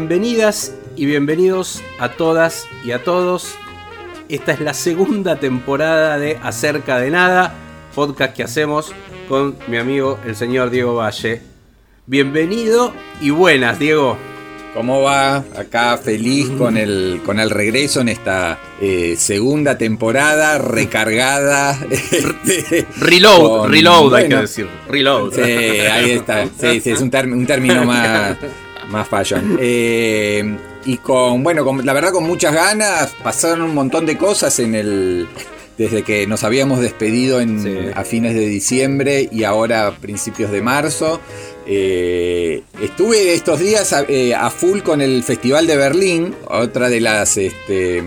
Bienvenidas y bienvenidos a todas y a todos. Esta es la segunda temporada de Acerca de Nada, podcast que hacemos con mi amigo el señor Diego Valle. Bienvenido y buenas, Diego. ¿Cómo va? Acá feliz con el, con el regreso en esta eh, segunda temporada recargada. Reload, con- reload hay que decir. Reload. Sí, ahí está. Sí, sí, es un, un término más, más fashion. Eh, y con, bueno, con, la verdad con muchas ganas, pasaron un montón de cosas en el... Desde que nos habíamos despedido en, Sí. a fines de diciembre y ahora a principios de marzo. Eh, estuve estos días a, eh, a full con el Festival de Berlín, otra de las este,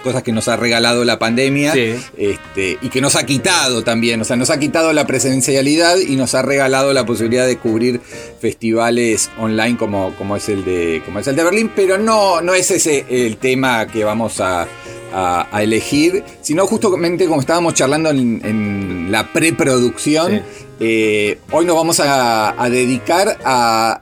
cosas que nos ha regalado la pandemia Sí. este, y que nos ha quitado también, o sea, nos ha quitado la presencialidad y nos ha regalado la posibilidad de cubrir festivales online como, como, es, el de, como es el de Berlín, pero no, no es ese el tema que vamos a, a- a elegir, sino justamente como estábamos charlando en, en la preproducción, Sí. eh, hoy nos vamos a, a dedicar a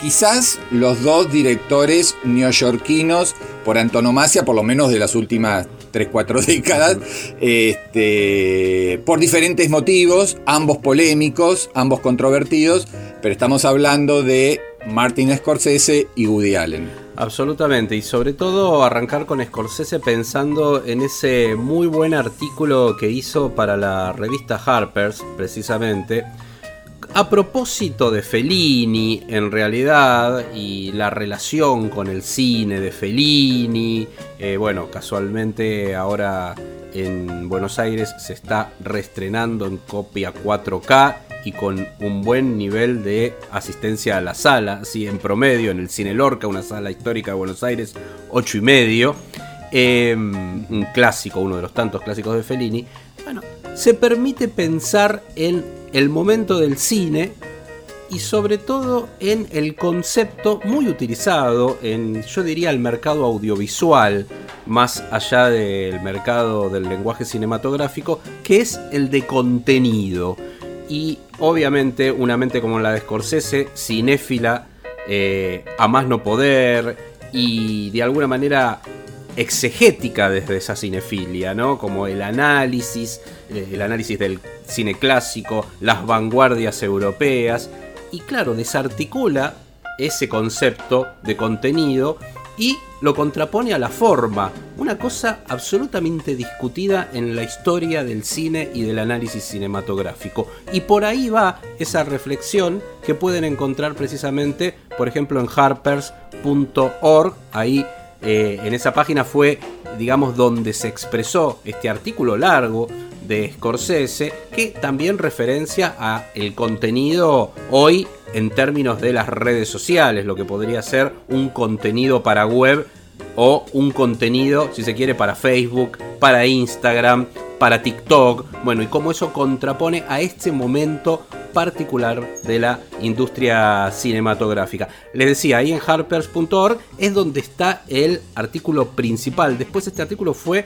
quizás los dos directores neoyorquinos por antonomasia, por lo menos de las últimas 3-4 décadas, este, por diferentes motivos, ambos polémicos, ambos controvertidos, pero estamos hablando de Martin Scorsese y Woody Allen. Absolutamente, y sobre todo arrancar con Scorsese pensando en ese muy buen artículo que hizo para la revista Harper's, precisamente, a propósito de Fellini, en realidad, y la relación con el cine de Fellini, eh, bueno, casualmente ahora en Buenos Aires se está reestrenando en copia 4K y con un buen nivel de asistencia a la sala, así en promedio en el Cine Lorca, una sala histórica de Buenos Aires, 8 y medio. Eh, un clásico, uno de los tantos clásicos de Fellini. Bueno, se permite pensar en el momento del cine y sobre todo en el concepto muy utilizado en, yo diría, el mercado audiovisual, más allá del mercado del lenguaje cinematográfico, que es el de contenido. Y obviamente una mente como la de Scorsese, cinéfila, eh, a más no poder y de alguna manera exegética desde esa cinefilia, ¿no? Como el análisis, eh, el análisis del cine clásico, las vanguardias europeas, y claro, desarticula ese concepto de contenido y lo contrapone a la forma, una cosa absolutamente discutida en la historia del cine y del análisis cinematográfico. Y por ahí va esa reflexión que pueden encontrar precisamente, por ejemplo, en harpers.org, ahí eh, en esa página fue, digamos, donde se expresó este artículo largo de Scorsese, que también referencia a el contenido hoy en términos de las redes sociales, lo que podría ser un contenido para web o un contenido, si se quiere, para Facebook, para Instagram, para TikTok, bueno, y cómo eso contrapone a este momento particular de la industria cinematográfica. Les decía, ahí en harpers.org es donde está el artículo principal. Después este artículo fue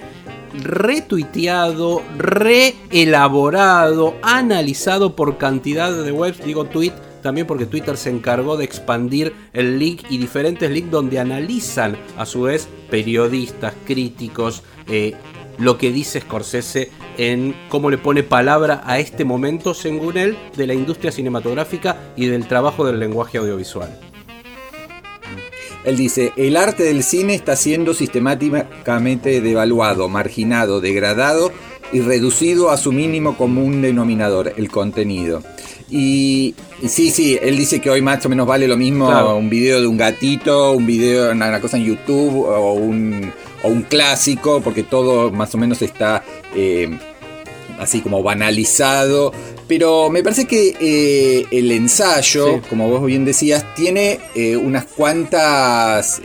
retuiteado, reelaborado, analizado por cantidad de webs, digo tweet, también porque Twitter se encargó de expandir el link y diferentes links donde analizan a su vez periodistas, críticos, eh, lo que dice Scorsese en cómo le pone palabra a este momento, según él, de la industria cinematográfica y del trabajo del lenguaje audiovisual. Él dice, el arte del cine está siendo sistemáticamente devaluado, marginado, degradado y reducido a su mínimo común denominador, el contenido. Y, y sí, sí, él dice que hoy más o menos vale lo mismo Claro. un video de un gatito, un video, una, una cosa en YouTube o un, o un clásico, porque todo más o menos está eh, así como banalizado, pero me parece que eh, el ensayo, Sí. como vos bien decías, tiene eh, unas cuantas,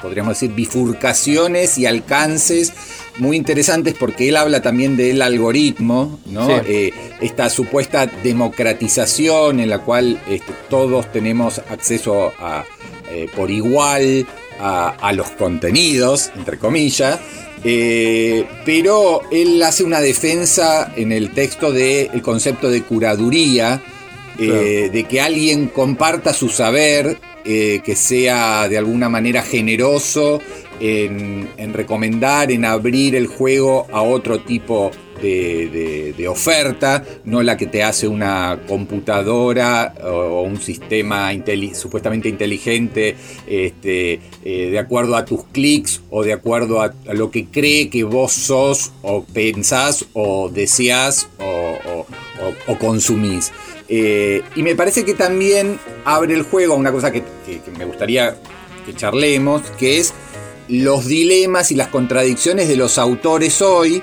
podríamos decir, bifurcaciones y alcances muy interesantes porque él habla también del algoritmo, ¿no? Sí. Eh, esta supuesta democratización en la cual este, todos tenemos acceso a, eh, por igual a, a los contenidos, entre comillas. Eh, pero él hace una defensa en el texto del concepto de curaduría, eh, de que alguien comparta su saber, eh, que sea de alguna manera generoso en, en recomendar, en abrir el juego a otro tipo de, oferta, no la que te hace una computadora o, un sistema supuestamente inteligente este, eh, de acuerdo a tus clics o de acuerdo a, lo que cree que vos sos o pensás o deseás o, consumís. Eh, y me parece que también abre el juego a una cosa que- que me gustaría que charlemos, que es los dilemas y las contradicciones de los autores hoy,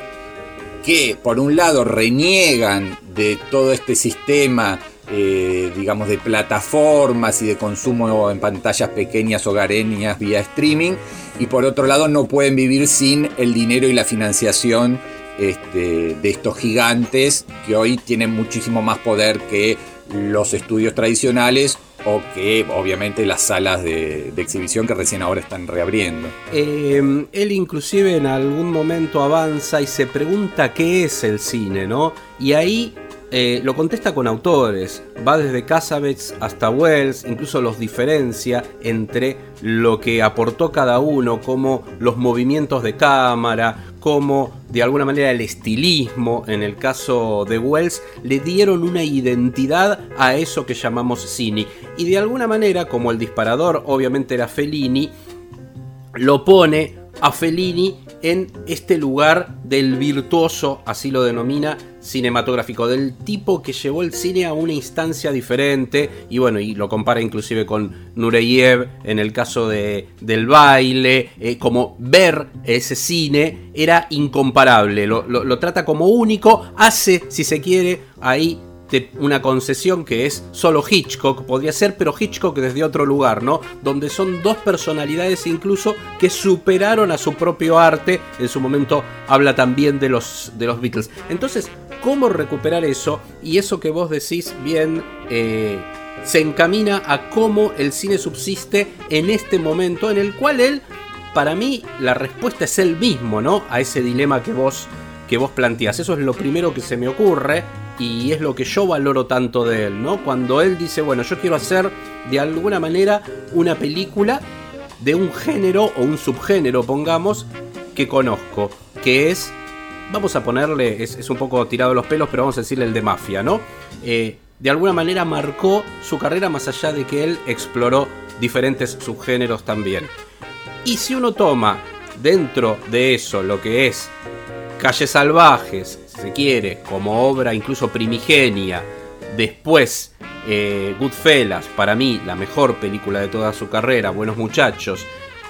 que por un lado reniegan de todo este sistema, eh, digamos, de plataformas y de consumo en pantallas pequeñas hogareñas vía streaming, y por otro lado no pueden vivir sin el dinero y la financiación este, de estos gigantes que hoy tienen muchísimo más poder que los estudios tradicionales o que obviamente las salas de, de exhibición que recién ahora están reabriendo. Eh, él inclusive en algún momento avanza y se pregunta qué es el cine, ¿no? Y ahí eh, lo contesta con autores, va desde Cassavetes hasta Wells, incluso los diferencia entre lo que aportó cada uno, como los movimientos de cámara, como de alguna manera el estilismo, en el caso de Wells, le dieron una identidad a eso que llamamos cine. Y de alguna manera, como el disparador obviamente era Fellini, lo pone a Fellini en este lugar del virtuoso, así lo denomina, cinematográfico, del tipo que llevó el cine a una instancia diferente, y bueno, y lo compara inclusive con Nureyev en el caso de, del baile, eh, como ver ese cine era incomparable, lo, lo- lo trata como único, hace, si se quiere, ahí de una concesión que es solo Hitchcock, podría ser, pero Hitchcock desde otro lugar, ¿no? Donde son dos personalidades incluso que superaron a su propio arte. En su momento habla también de los, de los Beatles. Entonces, ¿cómo recuperar eso? Y eso que vos decís bien... eh, se encamina a cómo el cine subsiste en este momento en el cual él, para mí, la respuesta es el mismo, ¿no? A ese dilema que vos, que vos planteás. Eso es lo primero que se me ocurre y es lo que yo valoro tanto de él, ¿no? Cuando él dice, bueno, yo quiero hacer de alguna manera una película de un género o un subgénero, pongamos, que conozco, que es, vamos a ponerle, es, un poco tirado de los pelos, pero vamos a decirle el de mafia, ¿no? Eh, de alguna manera marcó su carrera más allá de que él exploró diferentes subgéneros también. Y si uno toma dentro de eso lo que es Calles Salvajes, se quiere, como obra incluso primigenia, después eh, Goodfellas, para mí la mejor película de toda su carrera, Buenos Muchachos,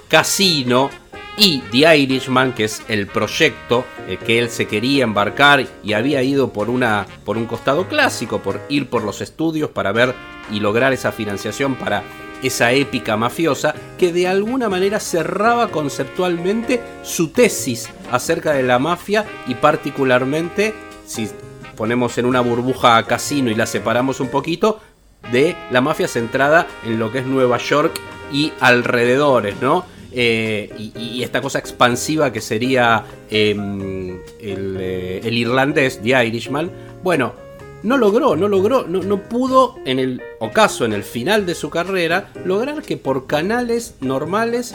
Casino y The Irishman, que es el proyecto eh, que él se quería embarcar y había ido por, una, por un costado clásico, por ir por los estudios para ver y lograr esa financiación para esa épica mafiosa que de alguna manera cerraba conceptualmente su tesis acerca de la mafia y particularmente, si ponemos en una burbuja a casino y la separamos un poquito, de la mafia centrada en lo que es Nueva York y alrededores, ¿no? Eh, y, esta cosa expansiva que sería el, eh, el irlandés, The Irishman, bueno, no logró, no logró, no, no pudo en el ocaso, en el final de su carrera, lograr que por canales normales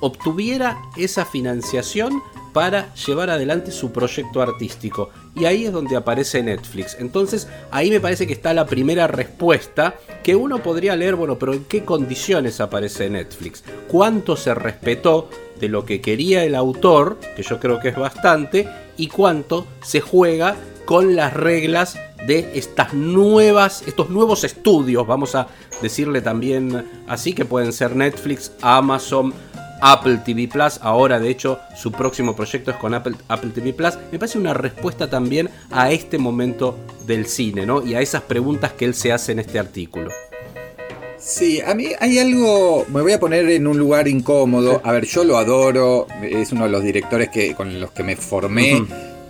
obtuviera esa financiación para llevar adelante su proyecto artístico. Y ahí es donde aparece Netflix. Entonces ahí me parece que está la primera respuesta que uno podría leer, bueno, pero ¿en qué condiciones aparece Netflix? ¿Cuánto se respetó de lo que quería el autor, que yo creo que es bastante, y cuánto se juega con las reglas de estas nuevas, estos nuevos estudios, vamos a decirle también así, que pueden ser Netflix, Amazon, Apple TV Plus. Ahora, de hecho, su próximo proyecto es con Apple, Apple TV Plus. Me parece una respuesta también a este momento del cine, ¿no? Y a esas preguntas que él se hace en este artículo. Sí, a mí hay algo, me voy a poner en un lugar incómodo. A ver, yo lo adoro, es uno de los directores que, con los que me formé,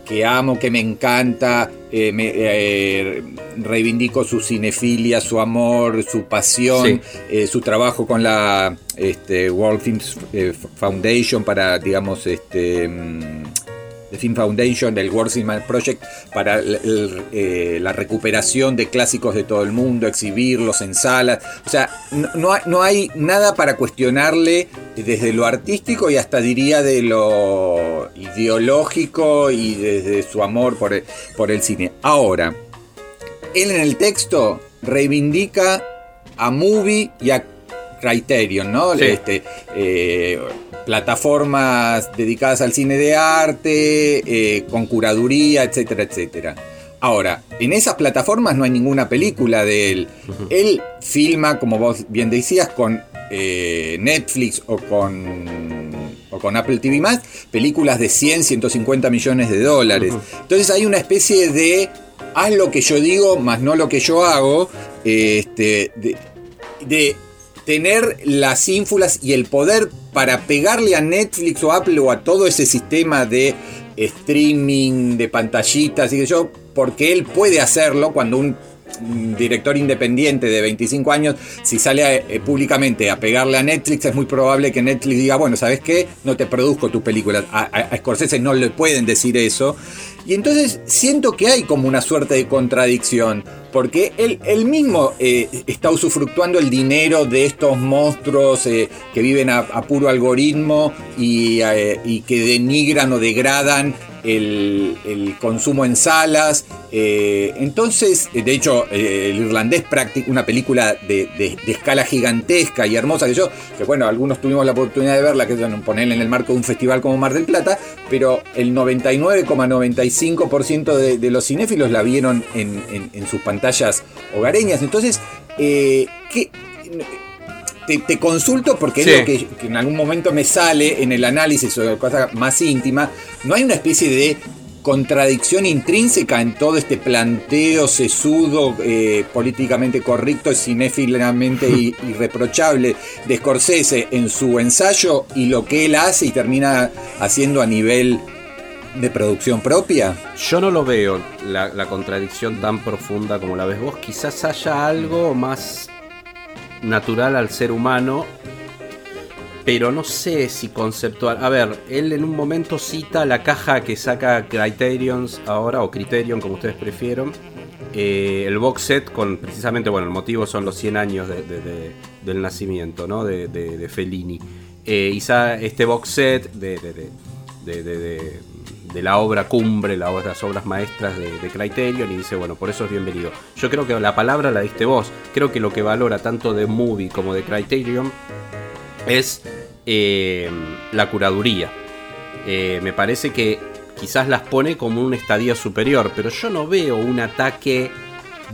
que amo, que me encanta, eh, me, eh, reivindico su cinefilia, su amor, su pasión, eh, su trabajo con la este, World Films Foundation para, digamos, este... Mm, Film Foundation, del Cinema Project, para eh, la recuperación de clásicos de todo el mundo, exhibirlos en salas. O sea, no, hay nada para cuestionarle desde lo artístico y hasta diría de lo ideológico y desde su amor por el, por el cine. Ahora, él en el texto reivindica a Movie y a Criterion, ¿no? Este, eh, plataformas dedicadas al cine de arte, eh, con curaduría, etcétera, etcétera. Ahora, en esas plataformas no hay ninguna película de él. Él filma, como vos bien decías, con eh, Netflix o con, o con Apple TV películas de 100, 150 millones de dólares. Entonces hay una especie de haz lo que yo digo, más no lo que yo hago, este, de tener las ínfulas y el poder para pegarle a Netflix o Apple o a todo ese sistema de streaming, de pantallitas y que yo, porque él puede hacerlo cuando un director independiente de 25 años, si sale eh, públicamente a pegarle a Netflix, es muy probable que Netflix diga, bueno, ¿sabes qué? No te produzco tu película. A, Scorsese no le pueden decir eso. Y entonces siento que hay como una suerte de contradicción, porque él, mismo eh, está usufructuando el dinero de estos monstruos eh, que viven a, puro algoritmo y, y que denigran o degradan el, consumo en salas. Eh, entonces, de hecho, eh, el irlandés una película de, escala gigantesca y hermosa que yo, que bueno, algunos tuvimos la oportunidad de verla, que es ponerla en el marco de un festival como Mar del Plata, pero el 99,95% de, de, los cinéfilos la vieron en, sus pantallas hogareñas. Entonces, eh, ¿qué? te, consulto porque es lo que, en algún momento me sale en el análisis o cosa más íntima. No hay una especie de contradicción intrínseca en todo este planteo sesudo, eh, políticamente correcto, cinéfilamente irreprochable de Scorsese en su ensayo y lo que él hace y termina haciendo a nivel de producción propia? Yo no lo veo la, contradicción tan profunda como la ves vos. Quizás haya algo más natural al ser humano, pero no sé si conceptual. A ver, él en un momento cita la caja que saca Criterions ahora, o Criterion como ustedes prefieron. Eh, el box set con precisamente, bueno, el motivo son los 100 años del nacimiento, ¿no? De, Fellini. Eh, este box set de la obra cumbre, la, las obras maestras de, Criterion y dice, bueno, por eso es bienvenido. Yo creo que la palabra la diste vos. Creo que lo que valora tanto de Movie como de Criterion es eh, la curaduría. Eh, me parece que quizás las pone como un estadio superior, pero yo no veo un ataque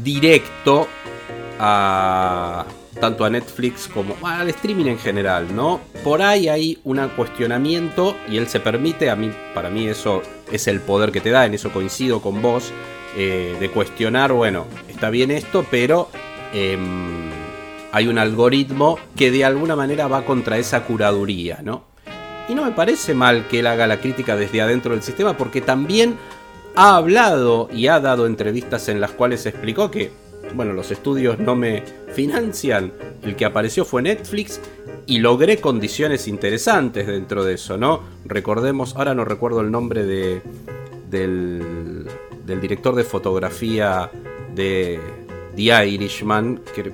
directo a, tanto a Netflix como al streaming en general, ¿no? Por ahí hay un cuestionamiento y él se permite, a mí, para mí eso es el poder que te da, en eso coincido con vos, eh, de cuestionar, bueno, está bien esto, pero em, hay un algoritmo que de alguna manera va contra esa curaduría, ¿no? Y no me parece mal que él haga la crítica desde adentro del sistema porque también ha hablado y ha dado entrevistas en las cuales explicó que bueno, los estudios no me financian, el que apareció fue Netflix y logré condiciones interesantes dentro de eso, ¿no? Recordemos, ahora no recuerdo el nombre de, del, director de fotografía de The Irishman, que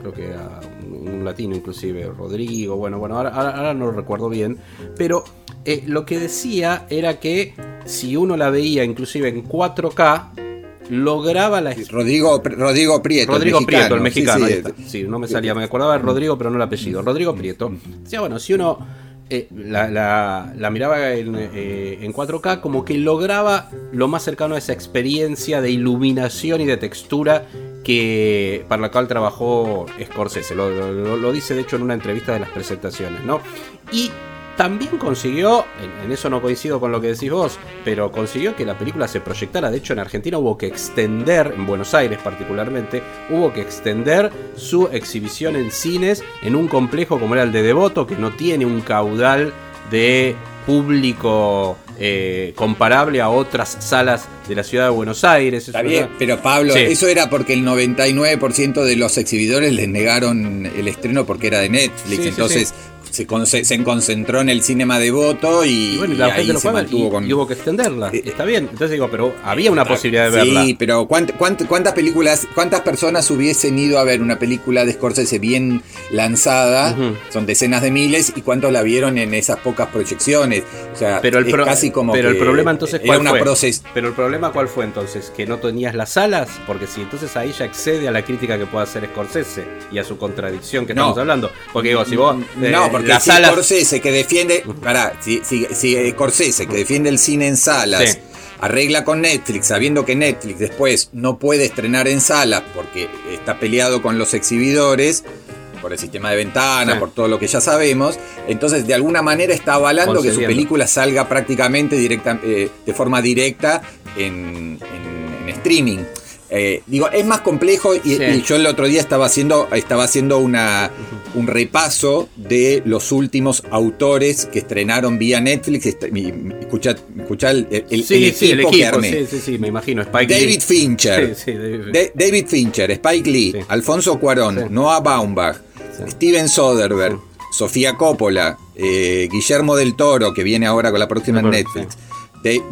creo que era un latino inclusive, Rodrigo, bueno, bueno, ahora, no lo recuerdo bien, pero eh, lo que decía era que si uno la veía inclusive en 4K, lograba la. Rodrigo, Rodrigo Prieto. Rodrigo Prieto, el mexicano. Sí, no me salía, me acordaba de Rodrigo, pero no el apellido. Rodrigo Prieto. Decía, bueno, si uno eh, la, miraba en, 4K, eh, como que lograba lo más cercano a esa experiencia de iluminación y de textura que para la cual trabajó Scorsese. Lo, lo- lo dice de hecho en una entrevista de las presentaciones, ¿no? Y también consiguió, en, en eso no coincido con lo que decís vos, pero consiguió que la película se proyectara. De hecho, en Argentina hubo que extender, en Buenos Aires particularmente, hubo que extender su exhibición en cines en un complejo como era el de Devoto, que no tiene un caudal de público eh, comparable a otras salas de la ciudad de Buenos Aires. Está Es bien, una- pero Pablo, Sí. eso era porque el 99% de los exhibidores les negaron el estreno porque era de Netflix. Sí, sí, entonces Se, conce- se concentró en el cinema de voto y, Y bueno, y y la ahí gente lo se mantuvo y, con. y hubo que extenderla. Eh, Está bien. Entonces digo, pero había una posibilidad de verla. Sí, pero ¿cuánt- cuánt- cuántas películas, cuántas personas hubiesen ido a ver una película de Scorsese bien lanzada? Son decenas de miles y cuántos la vieron en esas pocas proyecciones. O sea, Pero el, es casi como pero el problema entonces cuál una fue? proces- Pero el problema cuál fue entonces, que no tenías las salas, porque si entonces ahí ya excede a la crítica que pueda hacer Scorsese y a su contradicción que No. estamos hablando. Porque digo, si vos eh, No, porque si salas Scorsese que defiende, pará, si, si, si Scorsese que defiende el cine en salas, Sí. arregla con Netflix, sabiendo que Netflix después no puede estrenar en salas porque está peleado con los exhibidores, por el sistema de ventana, Sí. por todo lo que ya sabemos, entonces de alguna manera está avalando que su película salga prácticamente directa, eh, de forma directa en, en- en streaming. Eh, digo, es más complejo y, Sí. y yo el otro día estaba haciendo, estaba haciendo una, un repaso de los últimos autores que estrenaron vía Netflix. Est- mi- mi- Escuchá, escuchá el, el- Sí, el sí, el equipo que sí, me imagino. Spike Lee. David Fincher. Sí, sí, David- Da- David Fincher, Spike Lee. Alfonso Cuarón. Noah Baumbach. Steven Soderbergh, Sofía Coppola, eh, Guillermo del Toro, que viene ahora con la próxima en Netflix. De-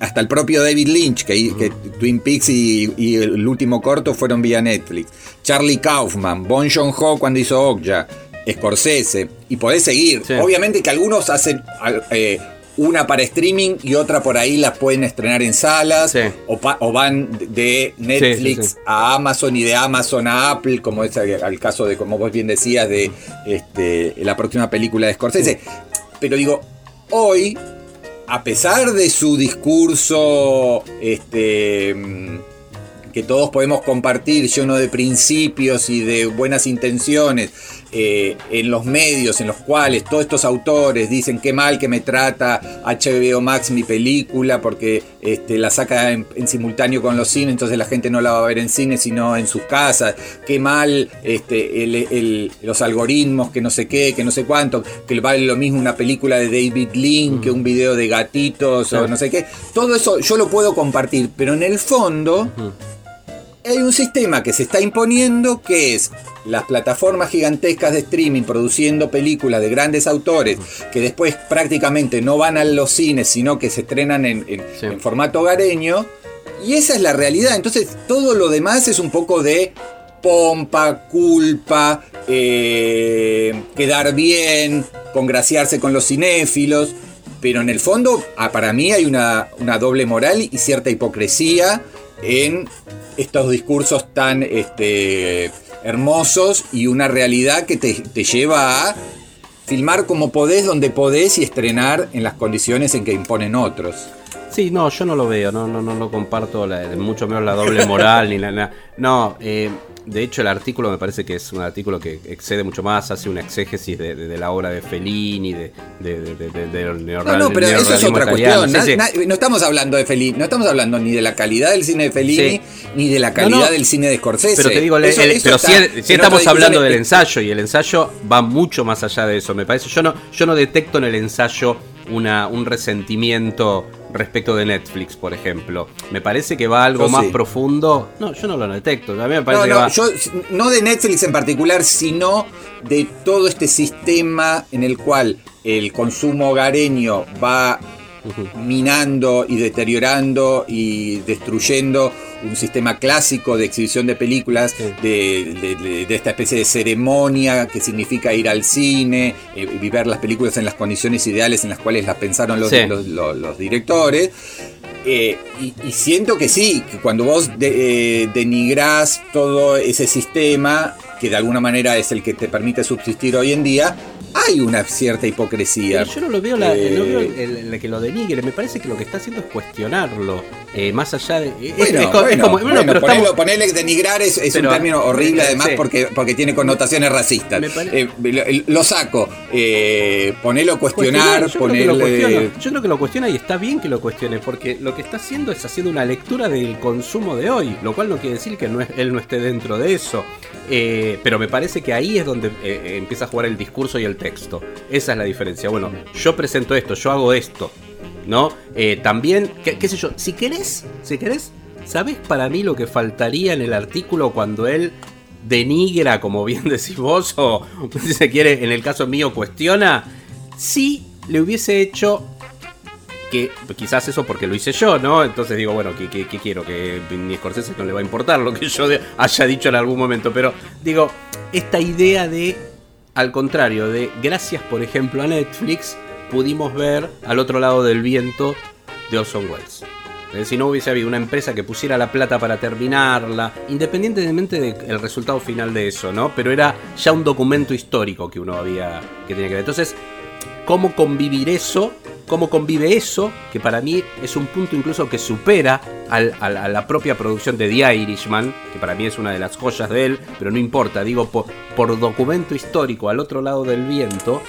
hasta el propio David Lynch, que, que Twin Peaks y, y el último corto fueron vía Netflix. Charlie Kaufman, Bon Joon-ho cuando hizo Okja, Scorsese, y podés seguir. Sí. Obviamente que algunos hacen eh, una para streaming y otra por ahí las pueden estrenar en salas, Sí. o, pa- o van de Netflix Sí, a Amazon y de Amazon a Apple, como es el, el caso de, como vos bien decías, de este, la próxima película de Scorsese. Pero digo, hoy, a pesar de su discurso, este, mm, que todos podemos compartir, lleno de principios y de buenas intenciones, eh, en los medios en los cuales todos estos autores dicen qué mal que me trata HBO Max mi película porque este, la saca en, en simultáneo con los cines, entonces la gente no la va a ver en cine sino en sus casas, qué mal este, el- el- los algoritmos, que no sé qué, que no sé cuánto, que vale lo mismo una película de David Lynn que un video de gatitos o no sé qué, todo eso yo lo puedo compartir, pero en el fondo hay un sistema que se está imponiendo que es las plataformas gigantescas de streaming produciendo películas de grandes autores que después prácticamente no van a los cines sino que se estrenan en, en- Sí. en formato hogareño. Y esa es la realidad. Entonces todo lo demás es un poco de pompa, culpa, eh, quedar bien, congraciarse con los cinéfilos. Pero en el fondo ah, para mí hay una, una doble moral y cierta hipocresía en estos discursos tan este, hermosos y una realidad que te, lleva a filmar como podés, donde podés y estrenar en las condiciones en que imponen otros. Sí, no, yo no lo veo, no, no, no lo comparto, la- mucho menos la doble moral ni la. No, eh, de hecho el artículo me parece que es un artículo que excede mucho más, hace una exégesis de, de- de la obra de Fellini, de, de, de, de- de- del No, no, pero eso es otra italiano. cuestión. Sí, Na- sí. na- no estamos hablando de Fellini, no estamos hablando ni de la calidad del cine de Fellini, Sí. ni de la calidad No, no. del cine de Scorsese. Pero te digo, Eso- el- eso pero otra estamos hablando del ensayo y el ensayo va mucho más allá de eso, me parece. Yo no, yo no detecto en el ensayo una, un resentimiento respecto de Netflix, por ejemplo. Me parece que va algo Yo más sí. profundo. No, yo no lo detecto. A mí me parece No, que no, va. yo no de Netflix en particular, sino de todo este sistema en el cual el consumo hogareño va minando y deteriorando y destruyendo un sistema clásico de exhibición de películas, Sí. de, de- de- de esta especie de ceremonia que significa ir al cine, eh, y ver las películas en las condiciones ideales en las cuales las pensaron los, Sí. los- los- los directores. Eh, y, y siento que sí, que cuando vos de- eh, denigrás todo ese sistema, que de alguna manera es el que te permite subsistir hoy en día, hay una cierta hipocresía. Pero yo no lo veo, la, Eh, no veo el- que lo denigre, me parece que lo que está haciendo es cuestionarlo. eh, más allá de. es- Bueno, es co- es bueno, como- bueno, bueno, pero ponelo- estamos- ponele denigrar es, es Pero, un término horrible eh, además sí. porque, porque tiene connotaciones racistas. Pare- Eh, lo, lo saco. Eh, ponelo Cuestionar, yo, creo que lo cuestiona. Yo creo que lo cuestiona y está bien que lo cuestione, porque lo que está haciendo es haciendo una lectura del consumo de hoy, lo cual no quiere decir que no es- él no esté dentro de eso. Eh, pero me parece que ahí es donde eh, eh, empieza a jugar el discurso y el texto. Esa es la diferencia. Bueno, yo presento esto, yo hago esto. ¿No? Eh, también, qué, sé yo, si querés, si querés, ¿sabés para mí lo que faltaría en el artículo cuando él denigra, como bien decís vos, o si se quiere, en el caso mío, cuestiona? Si le hubiese hecho quizás eso porque lo hice yo, ¿no? Entonces digo, bueno, ¿qué, quiero? Que ni Scorsese no le va a importar lo que yo haya dicho en algún momento, pero digo, esta idea de, al contrario, de gracias por ejemplo a Netflix, pudimos ver al otro lado del viento de Orson Welles. Si no hubiese habido una empresa que pusiera la plata para terminarla, independientemente del resultado final de eso, ¿no? Pero era ya un documento histórico que uno había que tenía que ver. Entonces, cómo convivir eso, cómo convive eso, que para mí es un punto incluso que supera a la propia producción de The Irishman, que para mí es una de las joyas de él, pero no importa, digo, por, documento histórico al otro lado del viento,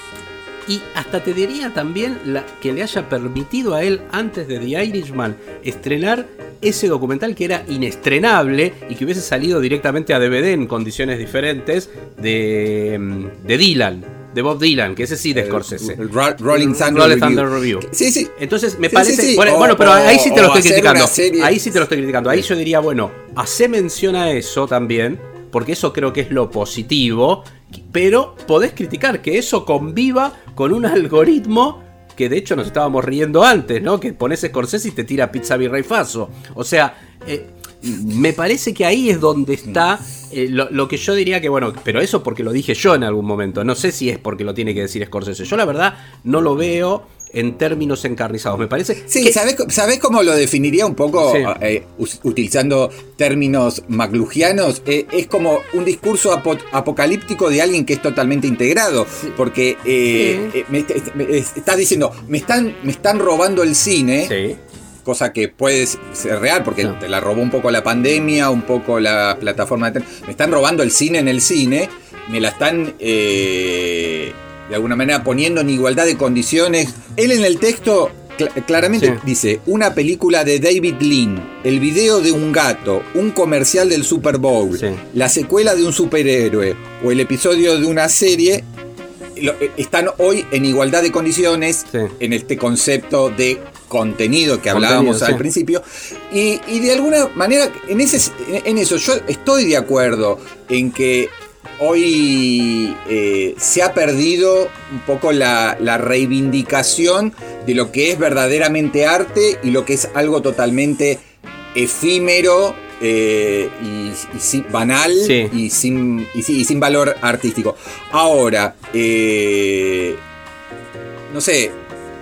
y hasta te diría también que le haya permitido a él, antes de The Irishman, estrenar ese documental que era inestrenable y que hubiese salido directamente a DVD en condiciones diferentes de, mm, de Dylan, de Bob Dylan, que ese sí de Scorsese. El Ro- Rolling Thunder Rolling Review. Thunder Review. Sí, sí. Entonces me Sí, parece. sí, sí. Bueno, O- bueno, pero ahí sí te lo estoy criticando. Ahí sí te lo estoy criticando. Ahí yo diría, bueno, hace mención a eso también, porque eso creo que es lo positivo, pero podés criticar que eso conviva con un algoritmo que de hecho nos estábamos riendo antes, ¿no? Que pones Scorsese y te tira pizza virrey faso. O sea, eh, me parece que ahí es donde está eh, lo, lo que yo diría que, bueno, pero eso porque lo dije yo en algún momento. No sé si es porque lo tiene que decir Scorsese. Yo la verdad no lo veo en términos encarnizados. Me parece Sí, que- ¿sabés, ¿sabés cómo lo definiría un poco Sí. eh, utilizando términos maclugianos? Eh, es como un discurso apo- apocalíptico de alguien que es totalmente integrado. Porque eh, Sí. me, me- está diciendo, me están, me están robando el cine. Sí. Cosa que puede ser real porque No. te la robó un poco la pandemia, un poco la plataforma de... Me están robando el cine en el cine, me la están eh, de alguna manera poniendo en igualdad de condiciones. Él en el texto cl- claramente Sí. dice, una película de David Lean, el video de un gato, un comercial del Super Bowl, Sí. la secuela de un superhéroe o el episodio de una serie están hoy en igualdad de condiciones Sí. en este concepto de contenido que Contenido, hablábamos al sí. principio y, y de alguna manera en, ese, en eso yo estoy de acuerdo en que hoy eh, se ha perdido un poco la, la reivindicación de lo que es verdaderamente arte y lo que es algo totalmente efímero eh, y, y sin- banal Sí. y, sin, y, sin valor artístico. Ahora, eh, no sé,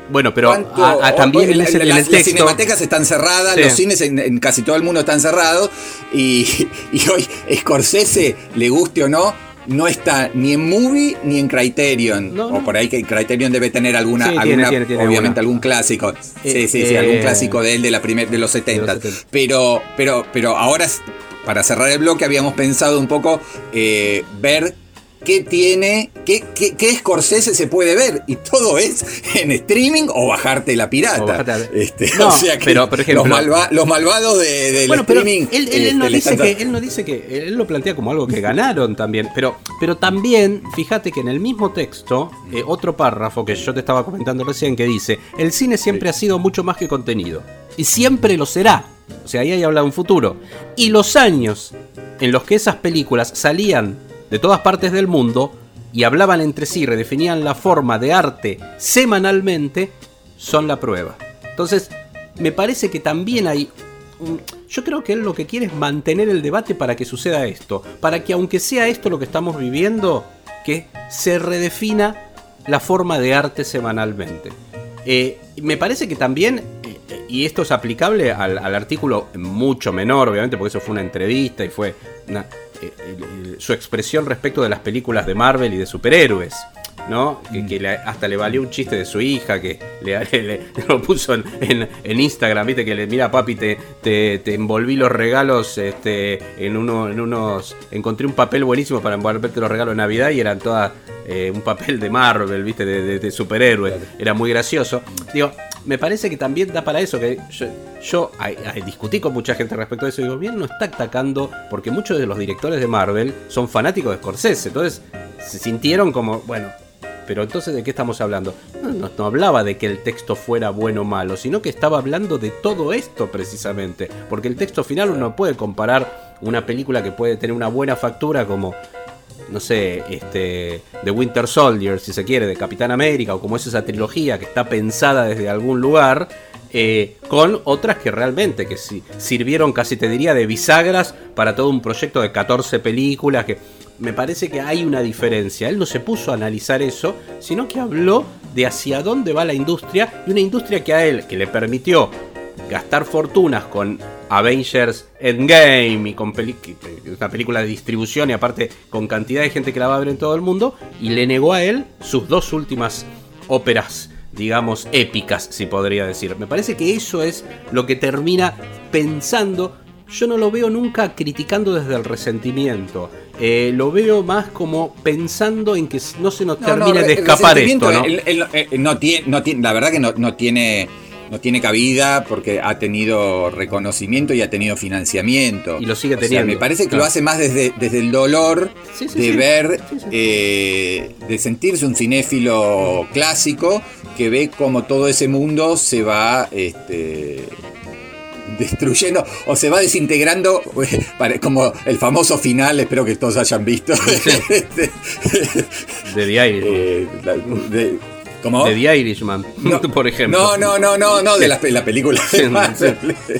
Bueno, pero ¿Cuánto- a- a- también en, la- ese- en las- el Las texto. cinematecas están cerradas, Sí. los cines en, en casi todo el mundo están cerrados. Y, y hoy Scorsese, le guste o no, no está ni en Movie ni en Criterion. No, o por ahí que Criterion debe tener alguna, Sí, alguna tiene, tiene obviamente alguna. algún clásico. Eh, sí, sí, sí, eh, algún clásico de él de la primer, de los 70. 70. Pero, pero, pero ahora, para cerrar el bloque, habíamos pensado un poco eh, ver qué tiene, qué, qué, qué Scorsese se puede ver. Y todo es en streaming o bajarte la pirata. O bajarte Este, No, o sea que pero, por ejemplo- los, malva- los malvados de- del Bueno, pero él, streaming. él- él no este, le dice que, él no dice que. Él lo plantea como algo que ganaron también. Pero, pero también, fíjate que en el mismo texto, eh, otro párrafo que yo te estaba comentando recién, que dice: El cine siempre ha sido mucho más que contenido. Y siempre lo será. O sea, ahí hay habla de un futuro. Y los años en los que esas películas salían de todas partes del mundo y hablaban entre sí, redefinían la forma de arte semanalmente, son la prueba. Entonces, me parece que también hay Yo creo que él lo que quiere es mantener el debate para que suceda esto. Para que aunque sea esto lo que estamos viviendo, que se redefina la forma de arte semanalmente. Eh, me parece que también, eh, y esto es aplicable al, artículo mucho menor, obviamente, porque eso fue una entrevista y fue el- el- su expresión respecto de las películas de Marvel y de superhéroes. ¿No? Que, que le- hasta le valió un chiste de su hija que le, le- le- lo puso en, en- en Instagram, viste que le mira papi, te, te, te envolví los regalos este, en uno, en unos. Encontré un papel buenísimo para envolverte los regalos de Navidad y eran todas eh, un papel de Marvel, viste, de, de, de superhéroe. Era muy gracioso. Digo, me parece que también da para eso, que yo, discutí con mucha gente respecto a eso y digo, bien, no está atacando, porque muchos de los directores de Marvel son fanáticos de Scorsese, entonces se sintieron como, bueno, pero entonces de qué estamos hablando? No, no- no hablaba de que el texto fuera bueno o malo, sino que estaba hablando de todo esto precisamente, porque el texto final uno puede comparar una película que puede tener una buena factura como no sé, este, The Winter Soldier, si se quiere, de Capitán América, o como es esa trilogía que está pensada desde algún lugar, eh, con otras que realmente, que si, sirvieron casi te diría de bisagras para todo un proyecto de 14 películas, que me parece que hay una diferencia. Él no se puso a analizar eso, sino que habló de hacia dónde va la industria, y una industria que a él, que le permitió gastar fortunas con Avengers Endgame y con una película de distribución y aparte con cantidad de gente que la va a ver en todo el mundo y le negó a él sus dos últimas óperas digamos épicas si podría decir. Me parece que eso es lo que termina pensando. Yo no lo veo nunca criticando desde el resentimiento. Eh, lo veo más como pensando en que no se nos No, de escapar esto ¿no? él- él- él no tiene, no tiene, la verdad que no, no tiene, no tiene cabida porque ha tenido reconocimiento y ha tenido financiamiento. Y lo sigue O sea, teniendo, me parece que claro. lo hace más desde, desde el dolor Sí, sí, de sí. ver, Sí, sí. eh, de sentirse un cinéfilo clásico que ve como todo ese mundo se va, este, destruyendo o se va desintegrando como el famoso final espero que todos hayan visto Este, de The Irishman eh, la- de- ¿Cómo? de The Irishman No, por ejemplo No, no, no, no, no, de la, pe- la película. de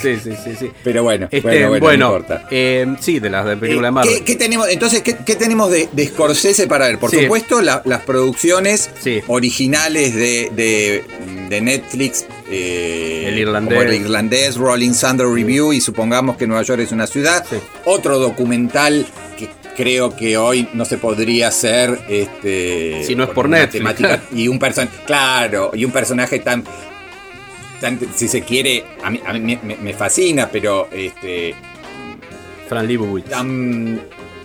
Sí. Sí, sí, sí. Pero bueno, Este, bueno, bueno, bueno, no importa. eh, sí, de las de película de Eh, Marvel. ¿qué, qué tenemos, entonces, ¿qué, qué tenemos de, de Scorsese para ver? Por Sí. supuesto, la- las producciones Sí. originales de, de- de Netflix. eh, El irlandés. el irlandés, Rolling Thunder Review, y supongamos que Nueva York es una ciudad. Sí. Otro documental creo que hoy no se podría hacer. Este, Si no es por temática y un person Claro, y un personaje tan. tan- si se quiere, a mí, a mí me, fascina, pero este, Fran Lebowitz. tan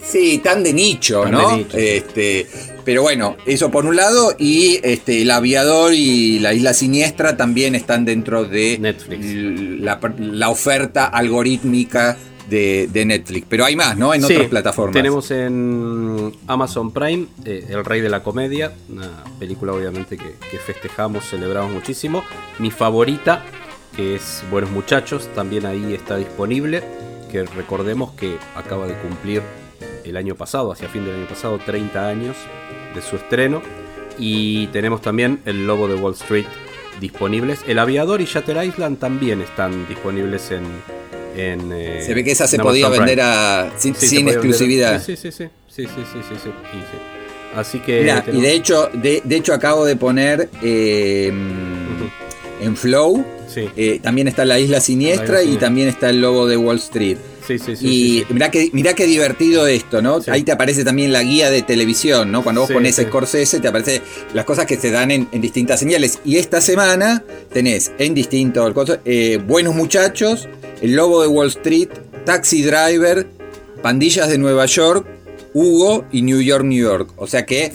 sí tan de nicho Tan no de nicho, este pero bueno eso por un lado y este el aviador y la isla siniestra también están dentro de Netflix. la oferta algorítmica de, de Netflix pero hay más no en Sí, otras plataformas Tenemos en Amazon Prime eh, El Rey de la Comedia, una película obviamente que, que festejamos, celebramos muchísimo. Mi favorita, que es Buenos Muchachos, también ahí está disponible. Que recordemos que acaba de cumplir el año pasado, hacia fin del año pasado, 30 años de su estreno. Y tenemos también El Lobo de Wall Street disponibles. El Aviador y Shutter Island también están disponibles en... en, eh, se ve que esa se podía Amazon vender a, sin, Sí, se sin puede vender- exclusividad Sí, sí, sí. Sí, sí, sí, sí, sí, y sí. Así que. Y de hecho de, de hecho acabo de poner eh, en Flow eh, también está la isla siniestra La Isla y también está el lobo de Wall Street sí, sí, sí. y sí, sí. mirá que mirá qué divertido esto, ¿no? Sí. Ahí te aparece también la guía de televisión, ¿no? Cuando vos pones. Scorsese te aparece las cosas que se dan en, en distintas señales. Y esta semana tenés en distintos eh, Buenos Muchachos, El Lobo de Wall Street, Taxi Driver, Pandillas de Nueva York, Hugo y New York, New York. O sea que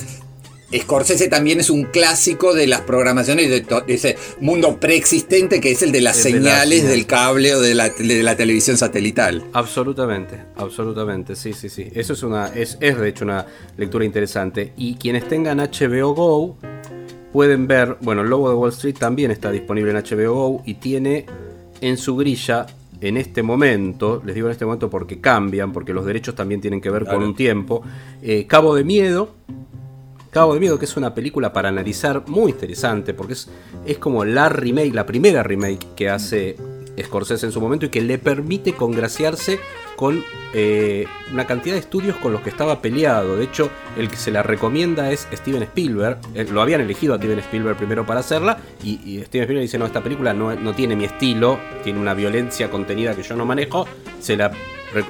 Scorsese también es un clásico de las programaciones de, de ese mundo preexistente que es el de las El de las señales del cable o de la, de la televisión satelital. Absolutamente, absolutamente, sí, sí, sí. Eso es una, es, es de hecho una lectura interesante. Y quienes tengan HBO Go pueden ver, bueno, el logo de Wall Street también está disponible en HBO Go y tiene en su grilla en este momento, les digo en este momento porque cambian, porque los derechos también tienen que ver Claro. con un tiempo, eh, Cabo de Miedo, Cabo de Miedo, que es una película para analizar muy interesante, porque es, es como la remake, la primera remake que hace Scorsese en su momento y que le permite congraciarse con eh, una cantidad de estudios con los que estaba peleado. De hecho, el que se la recomienda es Steven Spielberg. Eh, lo habían elegido a Steven Spielberg primero para hacerla. Y, y Steven Spielberg dice: No, esta película no, no, tiene mi estilo, tiene una violencia contenida que yo no manejo. Se la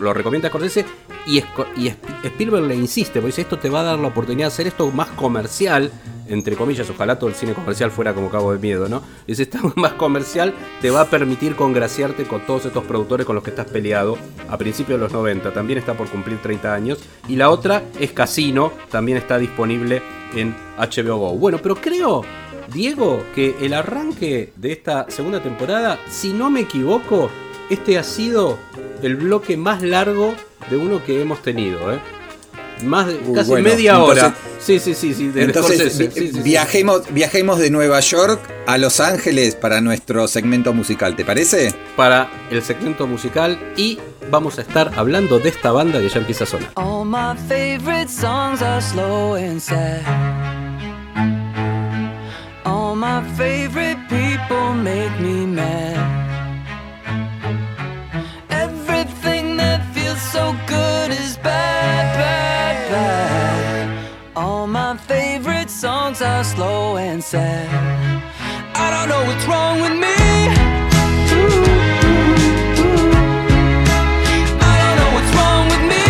lo recomienda Scorsese y, y Spielberg le insiste, porque dice, esto te va a dar la oportunidad de hacer esto más comercial, entre comillas, ojalá todo el cine comercial fuera como Cabo de Miedo, ¿no? Dice, esto más comercial te va a permitir congraciarte con todos estos productores con los que estás peleado a principios de los 90, también está por cumplir 30 años, y la otra es Casino, también está disponible en HBO Go. Bueno, pero creo... Diego, que el arranque de esta segunda temporada, si no me equivoco, este ha sido el bloque más largo de uno que hemos tenido, ¿eh? Más de casi media hora. Sí, sí, sí, sí. entonces, viajemos, viajemos de Nueva York a Los Ángeles para nuestro segmento musical, ¿te parece? Para el segmento musical y vamos a estar hablando de esta banda que ya empieza a sonar. All my favorite songs are slow and sad. All my favorite people make me mad. Slow and sad. I don't know what's wrong with me. I don't know what's wrong with me.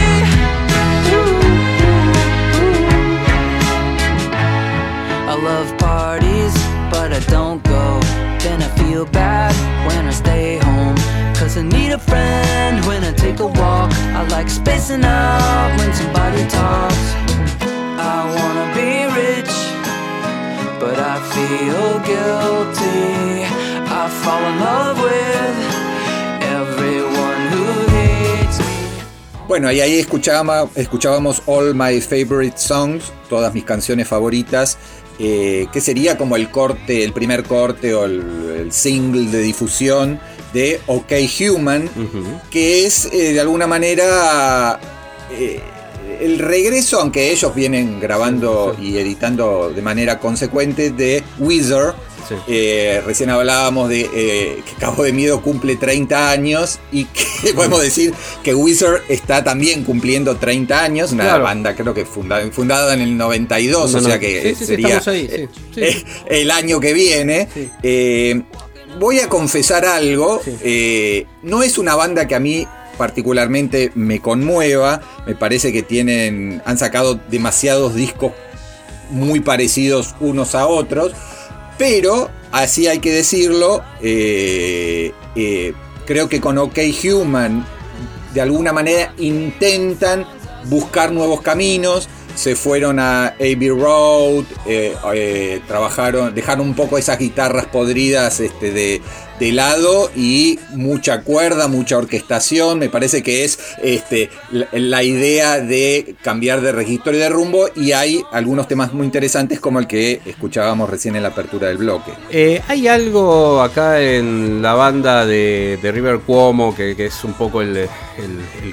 I love parties, but I don't go. Then I feel bad when I stay home. Cause I need a friend when I take a walk. I like spacing out when somebody talks. I wanna be rich, but I feel guilty. I fall in love with everyone who hates me. Bueno, y ahí escuchábamos, escuchábamos All My Favorite Songs, todas mis canciones favoritas. Eh, que sería como el corte, el primer corte o el, el single de difusión de OK Human, que es eh, de alguna manera eh, el regreso, aunque ellos vienen grabando y editando de manera consecuente, de Wizard. Eh, recién hablábamos de que Cabo de Miedo cumple 30 años y que podemos decir que Wizard está también cumpliendo 30 años, una banda creo que fundada, fundada en el 92, o sea que sería el año que viene. Voy a confesar algo. Eh, no es una banda que a mí particularmente me conmueva. Me parece que tienen. han sacado demasiados discos muy parecidos unos a otros. Pero, así hay que decirlo, eh, eh, creo que con OK Human de alguna manera intentan buscar nuevos caminos se fueron a Abbey Road, eh, trabajaron, dejaron un poco esas guitarras podridas este, de, de lado y mucha cuerda, mucha orquestación. Me parece que es este, la, idea de cambiar de registro y de rumbo. Y hay algunos temas muy interesantes como el que escuchábamos recién en la apertura del bloque. Eh, hay algo acá en la banda de, River Cuomo que, es un poco el,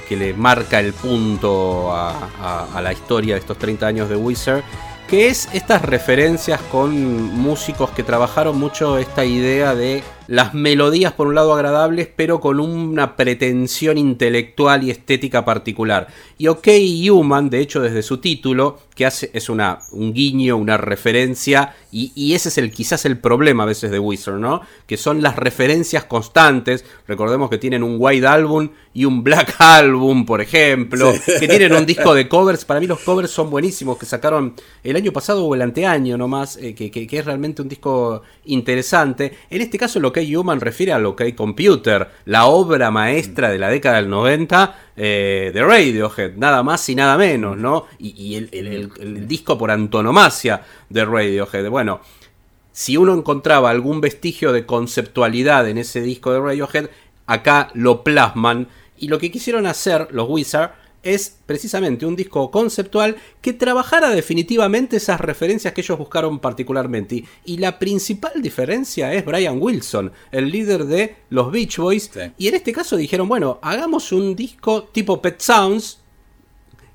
que le marca el punto a, a la historia de estos 30 años de Wizard que es estas referencias con músicos que trabajaron mucho esta idea de las melodías por un lado agradables, pero con una pretensión intelectual y estética particular. Y OK Human, de hecho, desde su título, que hace, es una, un guiño, una referencia, y, ese es el quizás el problema a veces de Wizard, ¿no? Que son las referencias constantes. Recordemos que tienen un White Album y un Black Album, por ejemplo, que tienen un disco de covers. Para mí los covers son buenísimos, que sacaron el año pasado o el anteaño nomás, eh, que, que, que, es realmente un disco interesante. En este caso lo OK Human refiere a OK Computer, la obra maestra de la década del 90 eh, de Radiohead, nada más y nada menos, ¿no? Y, el, disco por antonomasia de Radiohead. Bueno, si uno encontraba algún vestigio de conceptualidad en ese disco de Radiohead, acá lo plasman. Y lo que quisieron hacer los Wizards es precisamente un disco conceptual que trabajara definitivamente esas referencias que ellos buscaron particularmente. Y la principal diferencia es Brian Wilson, el líder de los Beach Boys. Y en este caso dijeron, bueno, hagamos un disco tipo Pet Sounds.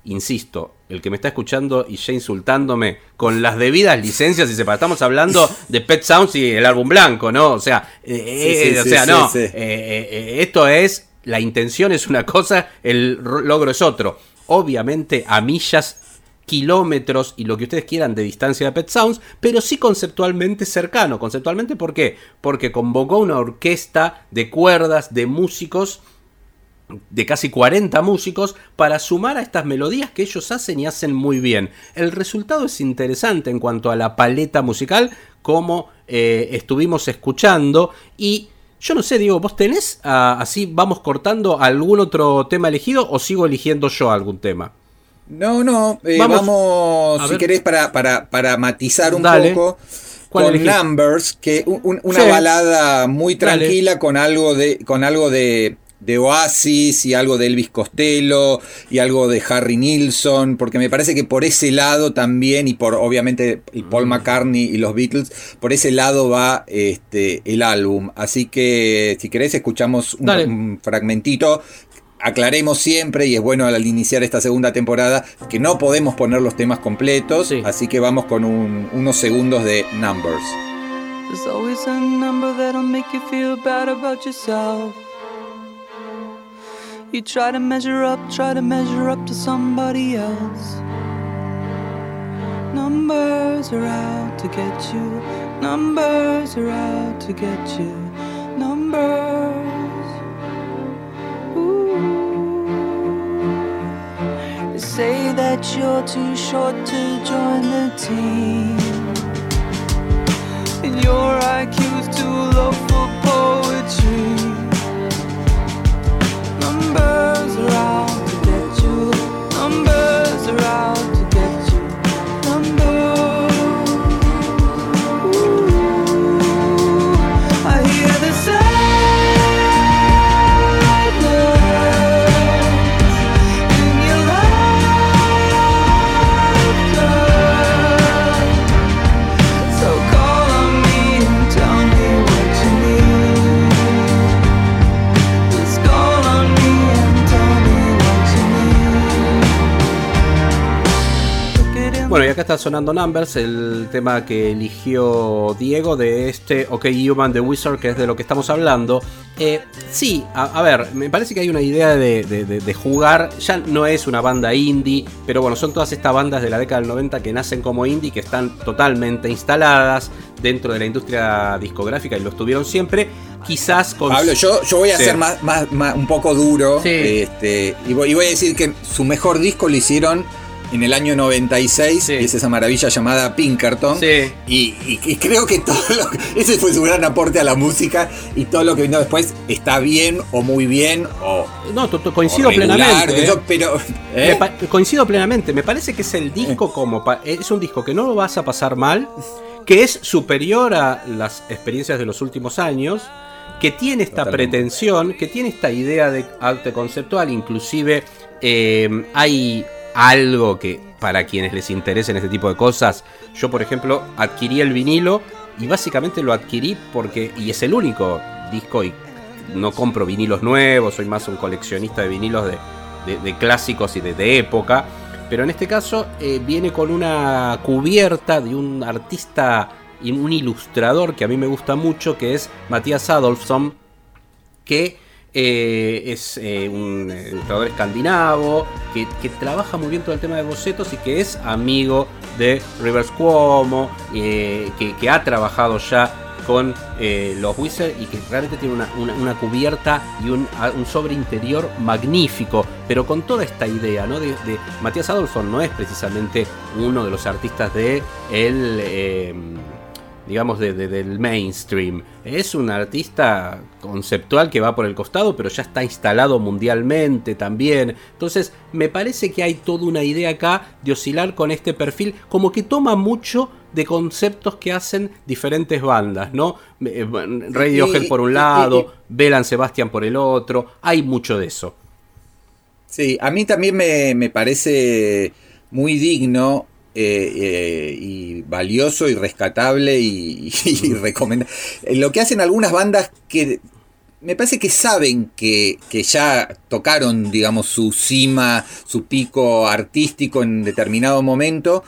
Insisto, el que me está escuchando y ya insultándome con las debidas licencias y sepa, estamos hablando de Pet Sounds y el álbum blanco, ¿no? O sea, o sea, no, esto es la intención es una cosa, el logro es otro. Obviamente a millas kilómetros y lo que ustedes quieran de distancia de Pet Sounds, pero sí conceptualmente cercano. Conceptualmente, ¿por qué? Porque convocó una orquesta de cuerdas, de músicos, de casi 40 músicos, para sumar a estas melodías que ellos hacen y hacen muy bien. El resultado es interesante en cuanto a la paleta musical, como eh, estuvimos escuchando, y yo no sé, digo, ¿vos tenés ah, así, vamos cortando algún otro tema elegido o sigo eligiendo yo algún tema? No, no, eh, vamos, si querés, para, para, para matizar un poco. Con Numbers, que una balada muy tranquila con algo de, con algo de, de Oasis y algo de Elvis Costello y algo de Harry Nilsson, porque me parece que por ese lado también, y por obviamente Paul mm. McCartney y los Beatles, por ese lado va este, el álbum. Así que si querés escuchamos un fragmentito aclaremos siempre, y es bueno al iniciar esta segunda temporada, que no podemos poner los temas completos, así que vamos con unos segundos de Numbers. There's always a number that'll make you feel bad about yourself. You try to measure up, try to measure up to somebody else. Numbers are out to get you, numbers are out to get you, numbers. They say that you're too short to join the team. And your IQ's too low for Numbers acá está sonando Numbers, el tema que eligió Diego de este OK Human the Wizard, que es de lo que estamos hablando. Eh, sí, a, ver, me parece que hay una idea de, jugar. Ya no es una banda indie, pero bueno, son todas estas bandas de la década del 90 que nacen como indie, que están totalmente instaladas dentro de la industria discográfica y lo estuvieron siempre. Quizás con. Pablo, yo, yo voy a ser más, más, un poco duro. Este, y voy a decir que su mejor disco lo hicieron en el año 96, es esa maravilla llamada Pinkerton. Sí. Y, creo que todo lo ese fue su gran aporte a la música y todo lo que vino después está bien o muy bien o No, coincido plenamente. ¿eh? pero ¿eh? coincido plenamente, me parece que es el disco eh. como es un disco que no lo vas a pasar mal, que es superior a las experiencias de los últimos años que tiene esta pretensión, que tiene esta idea de arte conceptual, inclusive hay algo que para quienes les interesen este tipo de cosas, yo por ejemplo adquirí el vinilo y básicamente lo adquirí porque, y es el único disco y no compro vinilos nuevos, soy más un coleccionista de vinilos de, clásicos y de, época, pero en este caso eh, viene con una cubierta de un artista y un ilustrador que a mí me gusta mucho, que es Matías Adolfsson, que eh, es eh, un ilustrador escandinavo que, trabaja muy bien todo el tema de bocetos y que es amigo de Rivers Cuomo, eh, que, ha trabajado ya con los Wizards y que realmente tiene una, cubierta y un, un, sobre interior magnífico, pero con toda esta idea, ¿no? De, Matías Adolfson no es precisamente uno de los artistas de el digamos, de, del mainstream. Es un artista conceptual que va por el costado, pero ya está instalado mundialmente también. Entonces, me parece que hay toda una idea acá de oscilar con este perfil, como que toma mucho de conceptos que hacen diferentes bandas, ¿no? Eh, Radiohead por un lado, Belan Sebastian por el otro, hay mucho de eso. Sí, a mí también me, me parece muy digno eh, eh, y valioso y rescatable y, recomendable. Eh, lo que hacen algunas bandas que me parece que saben que, ya tocaron, digamos, su cima, su pico artístico en determinado momento,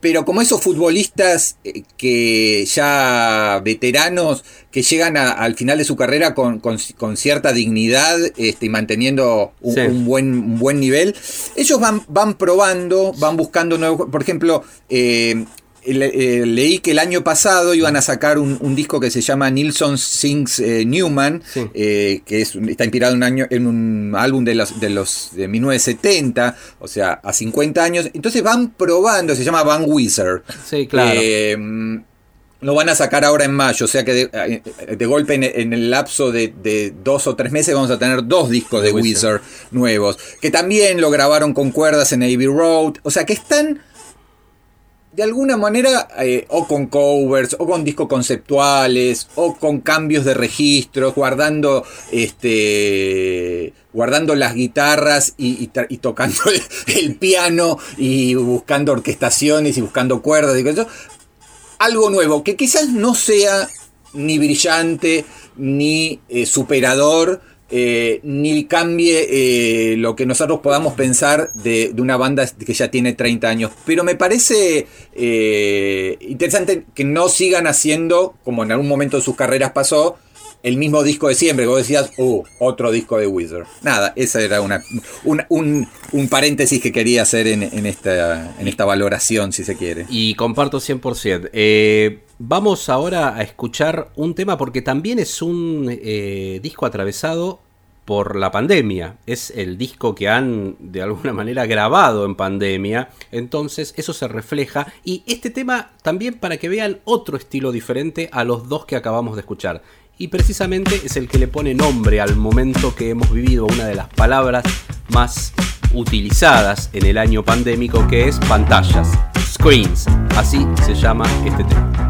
pero como esos futbolistas eh, que ya veteranos, que llegan a- al final de su carrera con, con- con cierta dignidad este, y manteniendo un, Sí. un buen, un buen nivel, ellos van, van probando, van buscando nuevos... Por ejemplo, eh, le- eh, leí que el año pasado iban a sacar un, un disco que se llama Nilsson Sings eh, Newman, Sí. eh, que es, está inspirado en un, año, en un álbum de los, de los de 1970, o sea, a 50 años. Entonces van probando, se llama Van Wizard. Sí, claro. Eh, lo van a sacar ahora en mayo, o sea que de, eh, de golpe en, en el lapso de, de dos o tres meses vamos a tener dos discos de De Wizard. Wizard nuevos, que también lo grabaron con cuerdas en Abbey Road, o sea que están de alguna manera eh, o con covers o con discos conceptuales o con cambios de registros guardando este guardando las guitarras y, tocando el, piano y buscando orquestaciones y buscando cuerdas y cosas. Algo nuevo que quizás no sea ni brillante ni eh, superador eh, ni cambie eh, lo que nosotros podamos pensar de, una banda que ya tiene 30 años. Pero me parece eh, interesante que no sigan haciendo, como en algún momento de sus carreras pasó, el mismo disco de siempre. Que vos decías, uh, otro disco de Wizard. Nada, esa era una, una- un, un paréntesis que quería hacer en, en esta, en esta valoración, si se quiere. Y comparto 100%. Eh, vamos ahora a escuchar un tema porque también es un eh, disco atravesado por la pandemia. Es el disco que han de alguna manera grabado en pandemia. Entonces eso se refleja. Y este tema también para que vean otro estilo diferente a los dos que acabamos de escuchar. Y precisamente es el que le pone nombre al momento que hemos vivido, una de las palabras más utilizadas en el año pandémico que es pantallas, screens, así se llama este tema.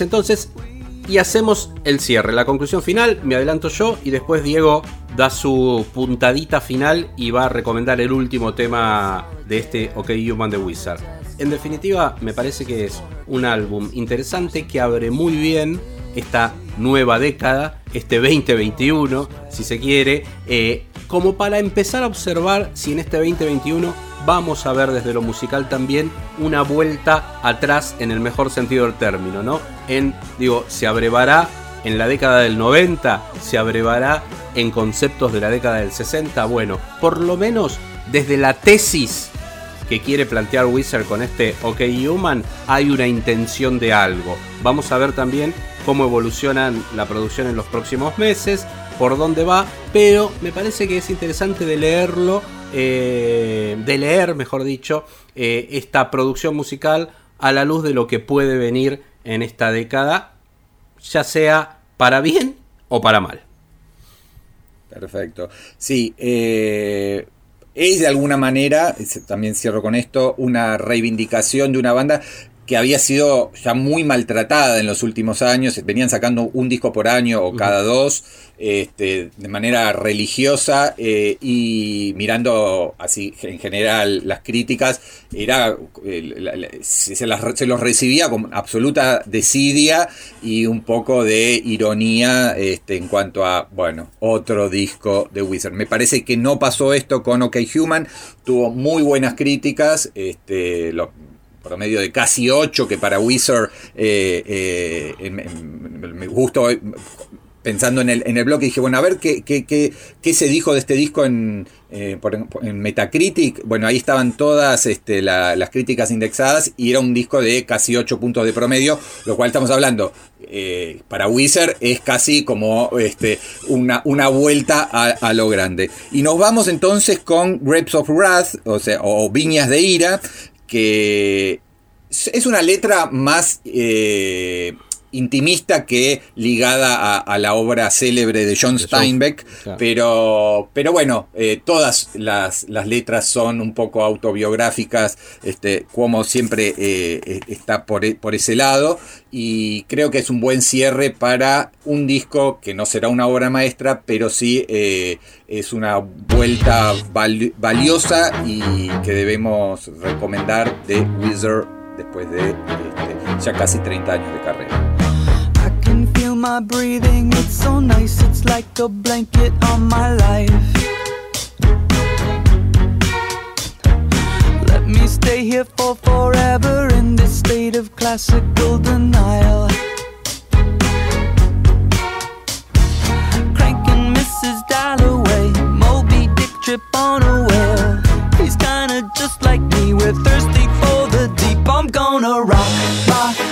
Entonces. Y hacemos el cierre, la conclusión final, me adelanto yo y después Diego da su puntadita final y va a recomendar el último tema de este OK Human de Wizard. En definitiva, me parece que es un álbum interesante que abre muy bien esta nueva década, este 2021, si se quiere, eh, como para empezar a observar si en este 2021 vamos a ver desde lo musical también una vuelta atrás en el mejor sentido del término, ¿no? En, digo, se abrevará en la década del 90, se abrevará en conceptos de la década del 60, bueno, por lo menos desde la tesis que quiere plantear Wizard con este OK Human, hay una intención de algo. Vamos a ver también cómo evolucionan la producción en los próximos meses, por dónde va, pero me parece que es interesante de leerlo, eh, de leer, mejor dicho, eh, esta producción musical a la luz de lo que puede venir en esta década, ya sea para bien o para mal. Perfecto. Sí, eh, es de alguna manera, también cierro con esto, una reivindicación de una banda que había sido ya muy maltratada en los últimos años, venían sacando un disco por año o cada dos, este, de manera religiosa eh, y mirando así en general las críticas, era eh, la- la- se, las- se los recibía con absoluta desidia y un poco de ironía este, en cuanto a, bueno, otro disco de Wizard. Me parece que no pasó esto con OK Human, tuvo muy buenas críticas, este, lo- promedio de casi 8, que para Wizard, eh, eh, en- me gusto, pensando en el, en el blog y dije, bueno, a ver qué, qué, qué, qué se dijo de este disco en, eh, por- en Metacritic. Bueno, ahí estaban todas este, la- las críticas indexadas y era un disco de casi 8 puntos de promedio, lo cual estamos hablando. eh, para Wizard es casi como este, una, una vuelta a, a lo grande. Y nos vamos entonces con Grapes of Wrath, o sea, o Viñas de Ira, que es una letra más eh, intimista que ligada a, a la obra célebre de John Steinbeck, claro. pero, pero bueno, eh, todas las, las letras son un poco autobiográficas, este, como siempre eh, eh, está por, e- por ese lado, y creo que es un buen cierre para un disco que no será una obra maestra, pero sí eh, es una vuelta val- valiosa y que debemos recomendar de Wizard después de este, ya casi 30 años de carrera. My breathing, it's so nice, it's like a blanket on my life. Let me stay here for forever in this state of classical denial. Cranking Mrs. Dalloway, Moby Dick trip on a whale. He's kinda just like me, we're thirsty for the deep. I'm gonna rock my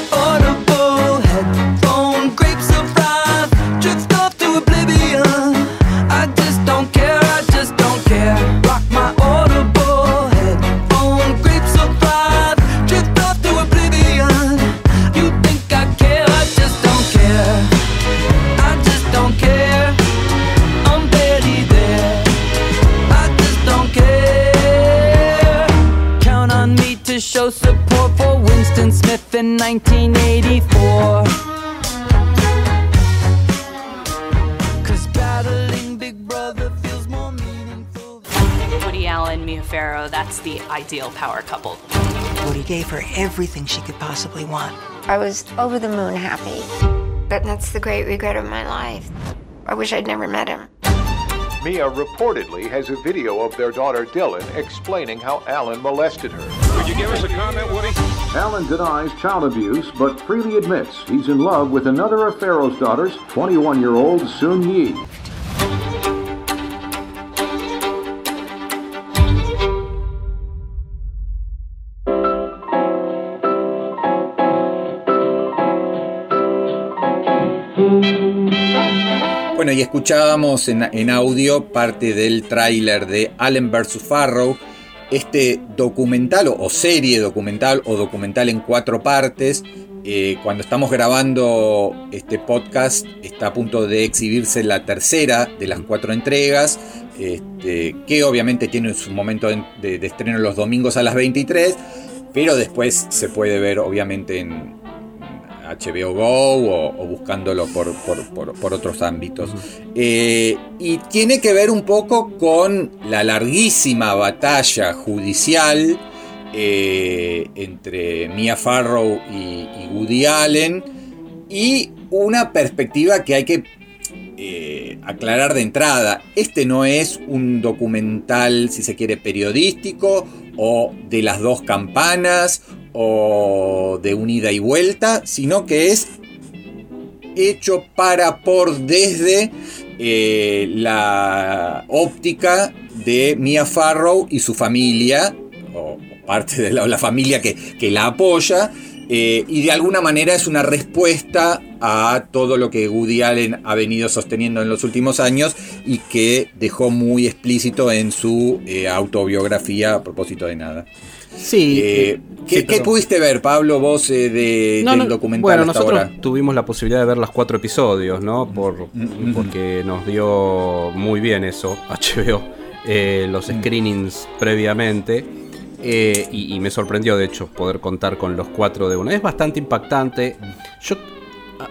1984. Cause battling Big Brother feels more meaningful. Woody Allen, Mia Farrow, that's the ideal power couple. Woody gave her everything she could possibly want. I was over the moon happy. But that's the great regret of my life. I wish I'd never met him. Mia reportedly has a video of their daughter Dylan explaining how Alan molested her. Could you give us a comment, Woody? Alan denies child abuse, but freely admits he's in love with another of Pharaoh's daughters, 21 year old Sun Yi. Bueno, y escuchábamos en, en audio parte del tráiler de Allen vs. Farrow, este documental o, serie documental o documental en cuatro partes. Eh, cuando estamos grabando este podcast está a punto de exhibirse la tercera de las cuatro entregas, este, que obviamente tiene su momento de- de estreno los domingos a las 23, pero después se puede ver obviamente en, HBO Go o, buscándolo por, por- por- otros ámbitos. Eh, y tiene que ver un poco con la larguísima batalla judicial eh, entre Mia Farrow y, y Woody Allen y una perspectiva que hay que eh, aclarar de entrada. Este no es un documental, si se quiere, periodístico o de las dos campanas o de un ida y vuelta, sino que es hecho para por desde eh, la óptica de Mia Farrow y su familia, o parte de la, familia que, que la apoya, eh, y de alguna manera es una respuesta a todo lo que Woody Allen ha venido sosteniendo en los últimos años y que dejó muy explícito en su eh, autobiografía a propósito de nada. Sí. Eh, eh, ¿qué, sí, qué pudiste ver, Pablo, vos eh, de, No, del no, documental Bueno, hasta nosotros ahora? tuvimos la posibilidad de ver los cuatro episodios, ¿no? Por, Mm, porque nos dio muy bien eso, HBO, eh, los Mm. screenings previamente. eh, y, y me sorprendió, de hecho, poder contar con los cuatro de una. Es bastante impactante. Yo. A,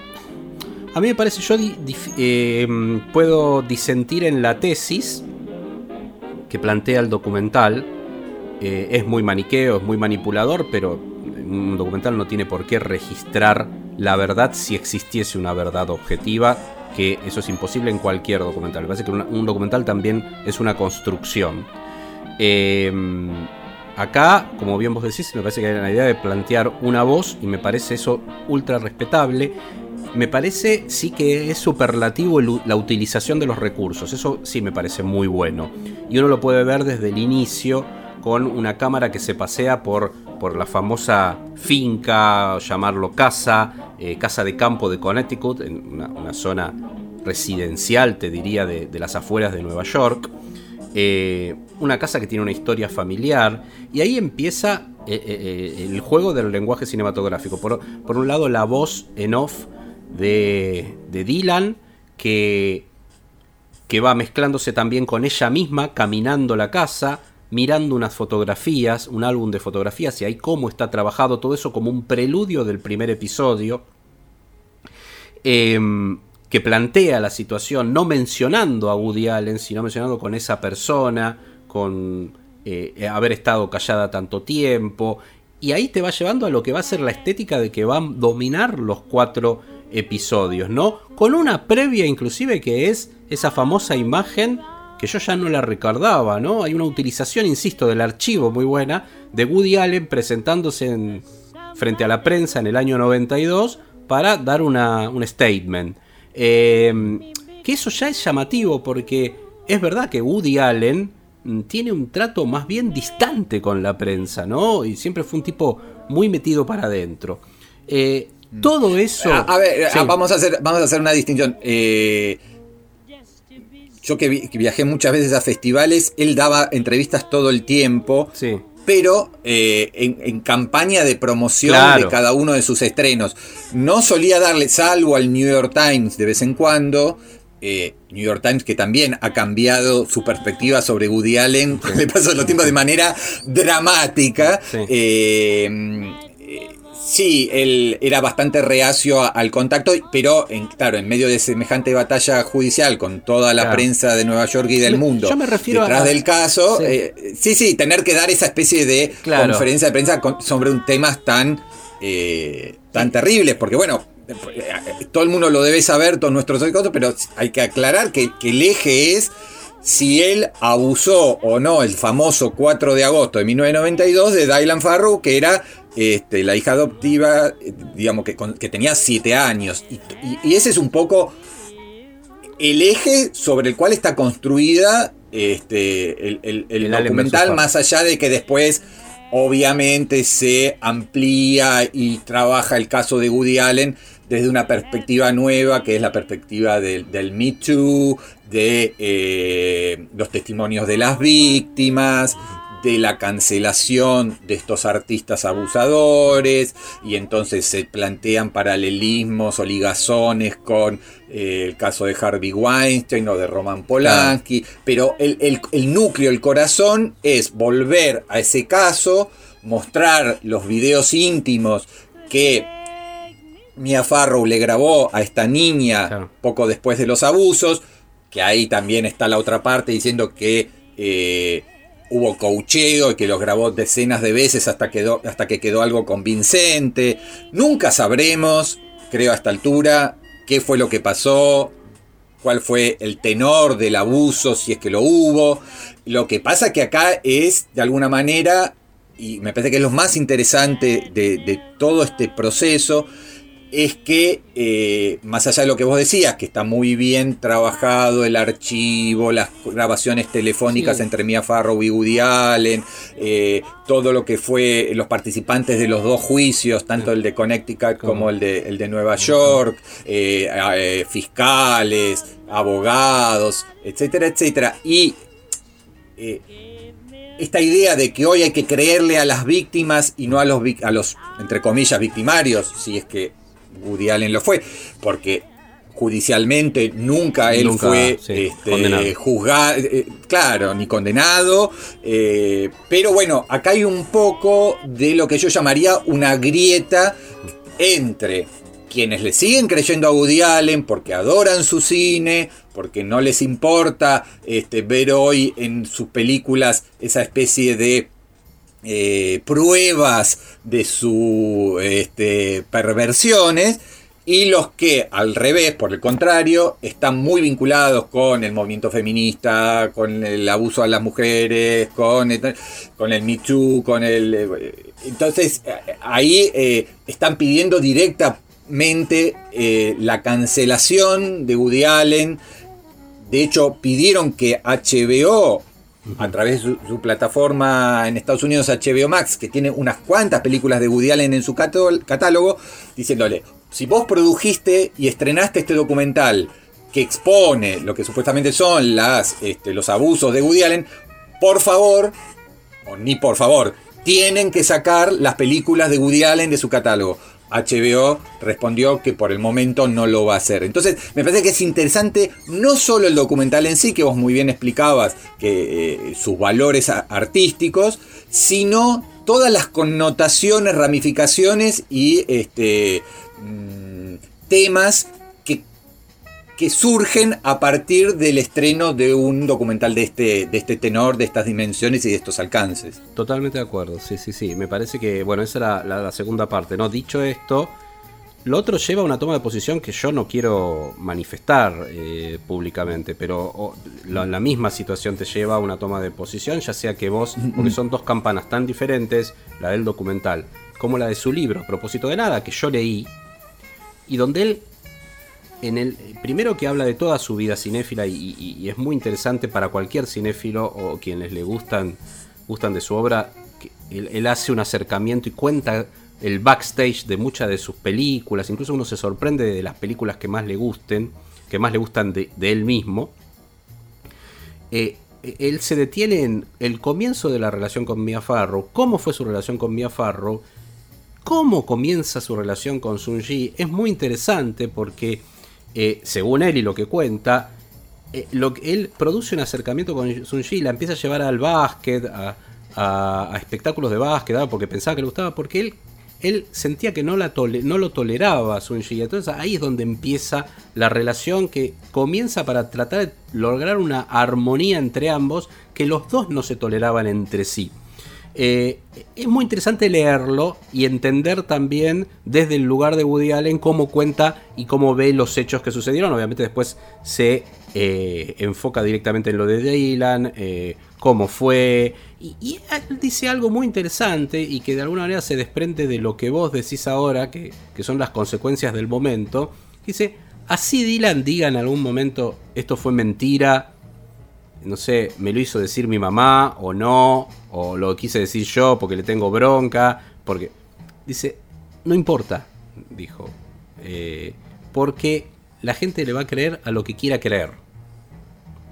a mí me parece, yo di- eh, puedo disentir en la tesis que plantea el documental. Eh, es muy maniqueo, es muy manipulador, pero un documental no tiene por qué registrar la verdad si existiese una verdad objetiva, que eso es imposible en cualquier documental. Me parece que un documental también es una construcción. Eh, acá, como bien vos decís, me parece que hay una idea de plantear una voz y me parece eso ultra respetable. me parece sí que es superlativo la utilización de los recursos. Eso sí me parece muy bueno. Y uno lo puede ver desde el inicio con una cámara que se pasea por, por la famosa finca, llamarlo casa, eh, casa de campo de Connecticut, en una, zona residencial, te diría, de, de las afueras de Nueva York. Eh, una casa que tiene una historia familiar. Y ahí empieza eh, el juego del lenguaje cinematográfico. Por, por un lado, la voz en off de, de Dylan, que, que va mezclándose también con ella misma, caminando la casa, mirando unas fotografías, un álbum de fotografías, y ahí cómo está trabajado todo eso como un preludio del primer episodio. Em, que plantea la situación no mencionando a Woody Allen, sino mencionando con esa persona, con eh, haber estado callada tanto tiempo. Y ahí te va llevando a lo que va a ser la estética de que van a dominar los cuatro episodios, ¿no? Con una previa inclusive que es esa famosa imagen que yo ya no la recordaba, ¿no? Hay una utilización, insisto, del archivo muy buena de Woody Allen presentándose en- frente a la prensa en el año 92 para dar una, un statement. Eh, que eso ya es llamativo porque es verdad que Woody Allen mm, tiene un trato más bien distante con la prensa, ¿no? Y siempre fue un tipo muy metido para adentro. Eh, todo eso... A, a ver, Sí. a- vamos, a hacer, vamos a hacer una distinción. Eh, yo que, vi- que viajé muchas veces a festivales, él daba entrevistas todo el tiempo. Pero eh, en, en campaña de promoción Claro. de cada uno de sus estrenos. No solía darle, salvo al New York Times de vez en cuando. eh, New York Times que también ha cambiado su perspectiva sobre Woody Allen paso de los tiempos de manera dramática. Eh, Sí, él era bastante reacio al contacto, pero en, claro, en medio de semejante batalla judicial con toda la Claro. prensa de Nueva York y del Me- mundo yo me refiero detrás a- del caso, Sí. eh, sí. sí, tener que dar esa especie de Claro. conferencia de prensa con- sobre un temas tan, eh, tan terribles, porque bueno, todo el mundo lo debe saber, todos nuestros oídos, pero hay que aclarar que, que el eje es si él abusó o no el famoso 4 de agosto de 1992 de Dylan Farrow, que era este, la hija adoptiva, eh, digamos, que, con- que tenía 7 años. Y, y- y ese es un poco el eje sobre el cual está construida este, el, el- el El Allen documental, más allá de que después obviamente se amplía y trabaja el caso de Woody Allen desde una perspectiva nueva, que es la perspectiva del, del Me Too, de eh, los testimonios de las víctimas, de la cancelación de estos artistas abusadores, y entonces se plantean paralelismos o ligazones con eh, el caso de Harvey Weinstein o de Roman Polanski, pero el, el- el núcleo, el corazón es volver a ese caso, mostrar los videos íntimos que Mia Farrow le grabó a esta niña poco después de los abusos, que ahí también está la otra parte diciendo que eh, hubo coacheo y que los grabó decenas de veces hasta, quedó, hasta que quedó algo convincente. Nunca sabremos, creo a esta altura, qué fue lo que pasó, cuál fue el tenor del abuso, si es que lo hubo. Lo que pasa que acá es, de alguna manera, y me parece que es lo más interesante de todo este proceso, es que, eh, más allá de lo que vos decías, que está muy bien trabajado el archivo, las grabaciones telefónicas Sí. entre Mia Farrow y Woody Allen, eh, todo lo que fue los participantes de los dos juicios, tanto el de Connecticut como el de, el de Nueva York, eh, fiscales, abogados, etcétera, etcétera. Y esta idea de que hoy hay que creerle a las víctimas y no a los, a los entre comillas, victimarios, si es que Woody Allen lo fue, porque judicialmente nunca él Nunca, fue sí, este, juzgado, eh, claro, ni condenado, eh, pero bueno, acá hay un poco de lo que yo llamaría una grieta entre quienes le siguen creyendo a Woody Allen porque adoran su cine, porque no les importa este, ver hoy en sus películas esa especie de eh, pruebas de sus este, perversiones, y los que al revés, por el contrario, están muy vinculados con el movimiento feminista, con el abuso a las mujeres, con el, con el Me Too, con el... eh, Entonces, eh, ahí están pidiendo directa directamente la cancelación de Woody Allen. De hecho, pidieron que HBO, a través de su, plataforma en Estados Unidos, HBO Max, que tiene unas cuantas películas de Woody Allen en su catálogo, diciéndole, si vos produjiste y estrenaste este documental que expone lo que supuestamente son las, este, los abusos de Woody Allen, por favor, o ni por favor, tienen que sacar las películas de Woody Allen de su catálogo. HBO respondió que por el momento no lo va a hacer. Entonces, me parece que es interesante no solo el documental en sí, que vos muy bien explicabas eh, sus valores artísticos, sino todas las connotaciones, ramificaciones y este, mm, temas que surgen a partir del estreno de un documental de este, de este tenor, de estas dimensiones y de estos alcances. Totalmente de acuerdo, sí, sí, sí. Me parece que, bueno, esa era la, la segunda parte, ¿no? Dicho esto, lo otro lleva a una toma de posición que yo no quiero manifestar eh, públicamente, pero o, la, la misma situación te lleva a una toma de posición, ya sea que vos, porque son dos campanas tan diferentes, la del documental, como la de su libro, a propósito de nada, que yo leí, y donde él en el primero que habla de toda su vida cinéfila y, es muy interesante para cualquier cinéfilo o quienes le gustan gustan de su obra él, hace un acercamiento y cuenta el backstage de muchas de sus películas. Incluso uno se sorprende de las películas que más le gusten que más le gustan de, de él mismo. Eh, él se detiene en el comienzo de la relación con Mia Farrow. Cómo fue su relación con Mia Farrow cómo comienza su relación con Sun Ji es muy interesante porque, eh, según él y lo que cuenta, eh, lo él produce un acercamiento con Sun Ji, la empieza a llevar al básquet, a, a- espectáculos de básquet, ah, porque pensaba que le gustaba, porque él, él sentía que no, la tole- no lo toleraba a Sun Ji. Entonces ahí es donde empieza la relación que comienza para tratar de lograr una armonía entre ambos, que los dos no se toleraban entre sí. Eh, es muy interesante leerlo y entender también desde el lugar de Woody Allen cómo cuenta y cómo ve los hechos que sucedieron. Obviamente después se eh, enfoca directamente en lo de Dylan, eh, cómo fue. Y, él dice algo muy interesante y que de alguna manera se desprende de lo que vos decís ahora, que, que son las consecuencias del momento. Dice, así Dylan diga en algún momento, esto fue mentira, no sé, me lo hizo decir mi mamá o no, o lo quise decir yo porque le tengo bronca, porque... Dice, no importa, dijo, eh, porque la gente le va a creer a lo que quiera creer.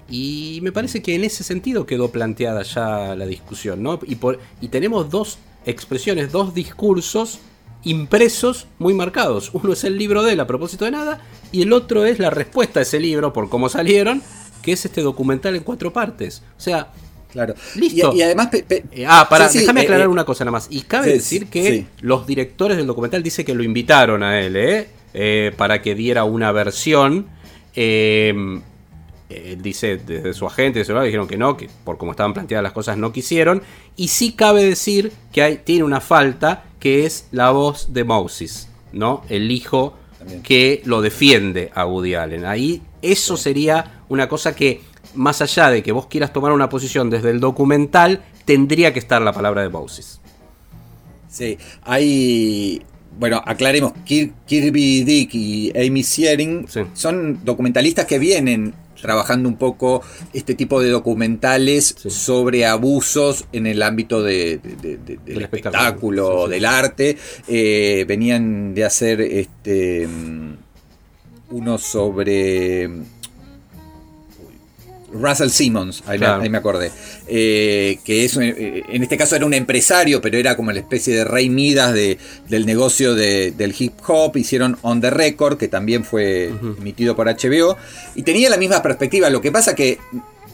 Y me parece que en ese sentido quedó planteada ya la discusión, ¿no? Y, por, y tenemos dos expresiones, dos discursos impresos muy marcados. Uno es el libro de él a propósito de nada, y el otro es la respuesta a ese libro por cómo salieron, que es este documental en cuatro partes. O sea, Claro. listo. Y, y además. pe- pe- Eh, ah, para, sí, déjame eh, aclarar eh, una cosa nada más. Y cabe sí, decir que los directores del documental dicen que lo invitaron a él, ¿eh? Eh, para que diera una versión. Él dice desde su agente, de su lado, dijeron que no, que por cómo estaban planteadas las cosas no quisieron. Y sí cabe decir que hay, tiene una falta, que es la voz de Moses, ¿no? El hijo que lo defiende a Woody Allen. Ahí eso sería una cosa que, más allá de que vos quieras tomar una posición desde el documental, tendría que estar la palabra de Moses. Sí, hay. Bueno, aclaremos, Kir- Kirby Dick y Amy Siering son documentalistas que vienen trabajando un poco este tipo de documentales sobre abusos en el ámbito de- de- de- de- del espectáculo, del arte. Eh, venían de hacer este uno sobre Russell Simmons, ahí, me- Claro. ahí me acordé, Eh, que es, eh, en este caso era un empresario, pero era como la especie de rey Midas de- del negocio de- del hip hop, hicieron On the Record, que también fue emitido por HBO, y tenía la misma perspectiva, lo que pasa que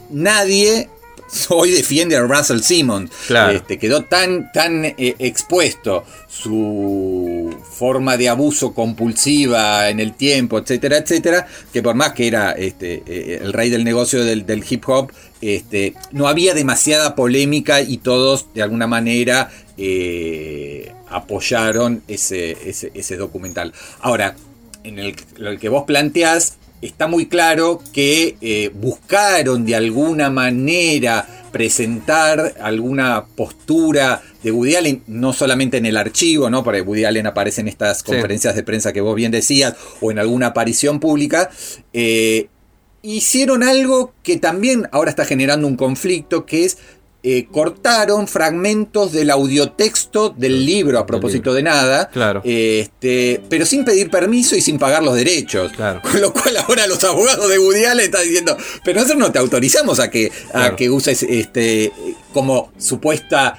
nadie hoy defiende a Russell Simmons, Claro. Este, quedó tan, tan eh, expuesto su forma de abuso compulsiva en el tiempo, etcétera, etcétera, que por más que era este, eh, el rey del negocio del, del hip hop, este, no había demasiada polémica y todos de alguna manera eh, apoyaron ese, ese, ese documental. Ahora, en el, lo que vos planteás, está muy claro que eh, buscaron de alguna manera presentar alguna postura de Woody Allen, no solamente en el archivo, ¿no? Porque Woody Allen aparece en estas conferencias de prensa que vos bien decías, o en alguna aparición pública. eh, hicieron algo que también ahora está generando un conflicto, que es eh, cortaron fragmentos del audiotexto del libro a propósito de nada, Claro. este, pero sin pedir permiso y sin pagar los derechos. Claro. Con lo cual ahora los abogados de Woody Allen están diciendo, pero nosotros no te autorizamos a que, a que uses este, como supuesta,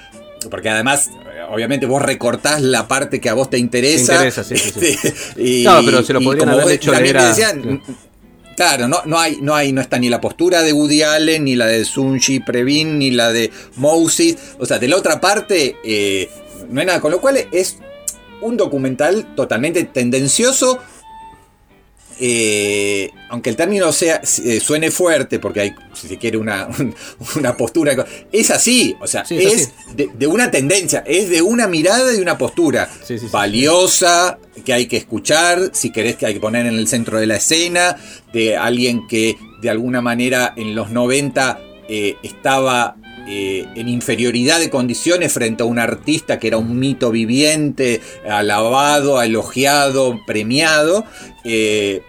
porque además... Obviamente vos recortás la parte que a vos te interesa. Te interesa, sí, sí, sí. este, y- Claro, pero se lo podrían haber hecho leer a- decían, Claro, no, no, hay, no, hay, no está ni la postura de Woody Allen, ni la de Sunji Previn, ni la de Moses. O sea, de la otra parte, eh, no hay nada. Con lo cual es un documental totalmente tendencioso. Eh, aunque el término sea, eh, suene fuerte, porque hay, si se quiere, una, una postura. Es así, o sea, Sí, es es de, de una tendencia, es de una mirada y una postura Sí, sí, sí. valiosa, que hay que escuchar, si querés que hay que poner en el centro de la escena, de alguien que de alguna manera en los 90 eh, estaba eh, en inferioridad de condiciones frente a un artista que era un mito viviente, alabado, elogiado, premiado, eh,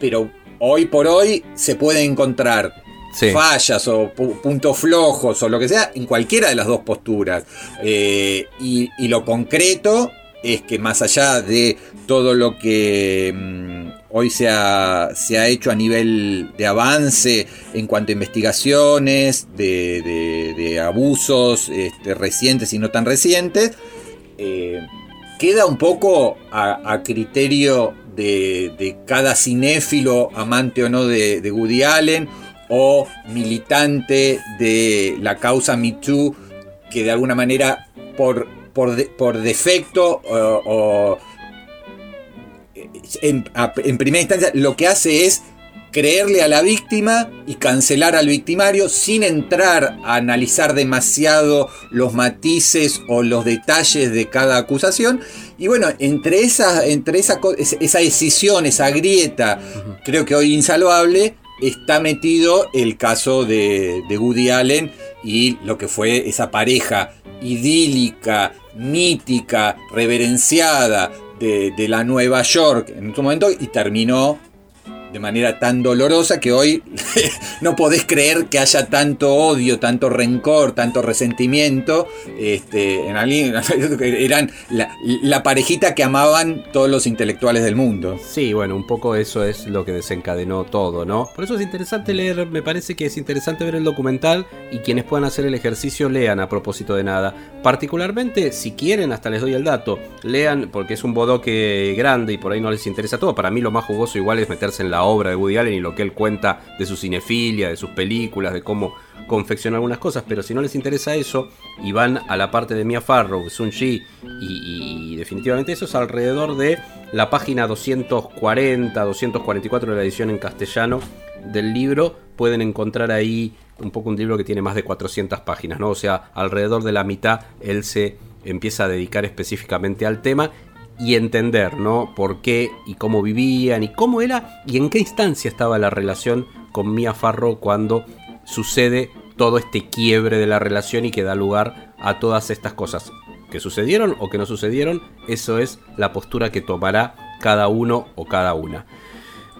pero hoy por hoy se puede encontrar Sí. fallas o pu- puntos flojos o lo que sea en cualquiera de las dos posturas. Eh, y, y lo concreto es que más allá de todo lo que mm, hoy se ha, se ha hecho a nivel de avance en cuanto a investigaciones, de, de- de abusos este, recientes y no tan recientes, eh, queda un poco a, criterio de, cada cinéfilo, amante o no de, Woody Allen, o militante de la causa Me Too, que de alguna manera por, por, por defecto o, en, primera instancia lo que hace es creerle a la víctima y cancelar al victimario sin entrar a analizar demasiado los matices o los detalles de cada acusación. Y bueno, entre esa, entre esa esa decisión, esa grieta, creo que hoy insalvable, está metido el caso de, de Woody Allen y lo que fue esa pareja idílica, mítica, reverenciada de, de la Nueva York en su momento y terminó de manera tan dolorosa que hoy no podés creer que haya tanto odio, tanto rencor, tanto resentimiento. Este, en alguien, eran la, parejita que amaban todos los intelectuales del mundo. Sí, bueno, un poco eso es lo que desencadenó todo, ¿no? Por eso es interesante leer, me parece que es interesante ver el documental y quienes puedan hacer el ejercicio lean a propósito de nada. Particularmente, si quieren, hasta les doy el dato, lean porque es un bodoque grande y por ahí no les interesa todo. Para mí lo más jugoso igual es meterse en la obra de Woody Allen y lo que él cuenta de su cinefilia, de sus películas, de cómo confecciona algunas cosas, pero si no les interesa eso y van a la parte de Mia Farrow, Sun Ji y, y definitivamente eso es alrededor de la página 240, 244 de la edición en castellano del libro, pueden encontrar ahí un poco un libro que tiene más de 400 páginas, ¿no? O sea, alrededor de la mitad él se empieza a dedicar específicamente al tema y entender, ¿no? Por qué y cómo vivían y cómo era y en qué instancia estaba la relación con Mia Farrow cuando sucede todo este quiebre de la relación y que da lugar a todas estas cosas que sucedieron o que no sucedieron. Eso es la postura que tomará cada uno o cada una.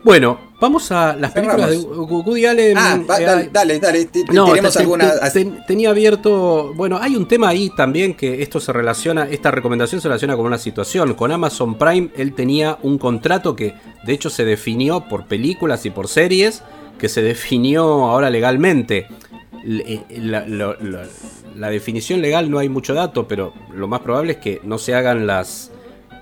Bueno, vamos a las películas de. Woody Allen. Ah, Eh, dale, dale, dale, te- no, tenemos te- te- alguna. te- ten- tenía abierto. Bueno, hay un tema ahí también que esto se relaciona. Esta recomendación se relaciona con una situación. Con Amazon Prime, él tenía un contrato que, de hecho, se definió por películas y por series, que se definió ahora legalmente. Le- eh, la definición legal no hay mucho dato, pero lo más probable es que no se hagan las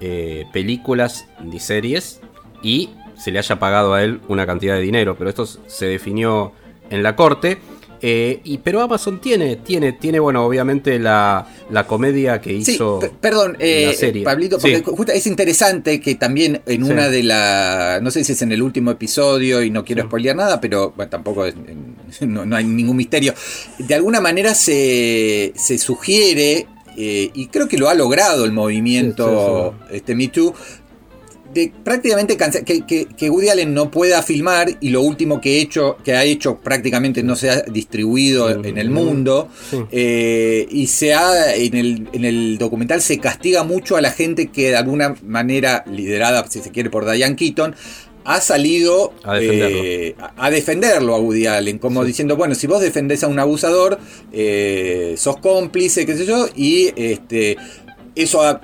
eh, películas ni series y se le haya pagado a él una cantidad de dinero, pero esto se definió en la corte. Eh, y, pero Amazon tiene, tiene, tiene, bueno, obviamente la, la comedia que hizo. perdón, eh, la serie. Pablito, porque Sí. justo es interesante que también en Sí. una de las, no sé si es en el último episodio y no quiero spoilear nada, pero bueno, tampoco es- no, no hay ningún misterio. De alguna manera se, se sugiere, eh, y creo que lo ha logrado el movimiento este Me Too, de prácticamente que, que, que Woody Allen no pueda filmar y lo último que, he hecho, que ha hecho prácticamente no se ha distribuido en el mundo. eh, y se ha, en el, en el documental se castiga mucho a la gente que de alguna manera, liderada, si se quiere, por Diane Keaton, ha salido A defenderlo. eh, a, a defenderlo a Woody Allen, como diciendo, bueno, si vos defendés a un abusador, eh, sos cómplice, qué sé yo, y este, eso ha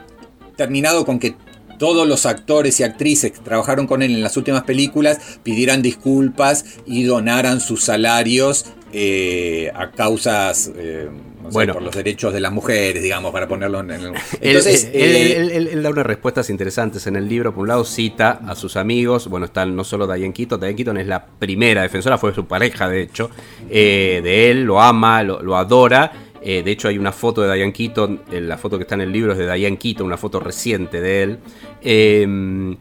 terminado con que todos los actores y actrices que trabajaron con él en las últimas películas pidieran disculpas y donaran sus salarios eh, a causas eh, Bueno. por los derechos de las mujeres, digamos, para ponerlo en el... Entonces, él- eh, él- él- él da unas respuestas interesantes en el libro. Por un lado, cita a sus amigos. Bueno, están no solo Diane Keaton. Diane Keaton es la primera defensora, fue su pareja, de hecho, eh, de él. Lo ama, lo, lo adora. Eh, de hecho, hay una foto de Diane Keaton. eh, La foto que está en el libro es de Diane Keaton, una foto reciente de él. Eh,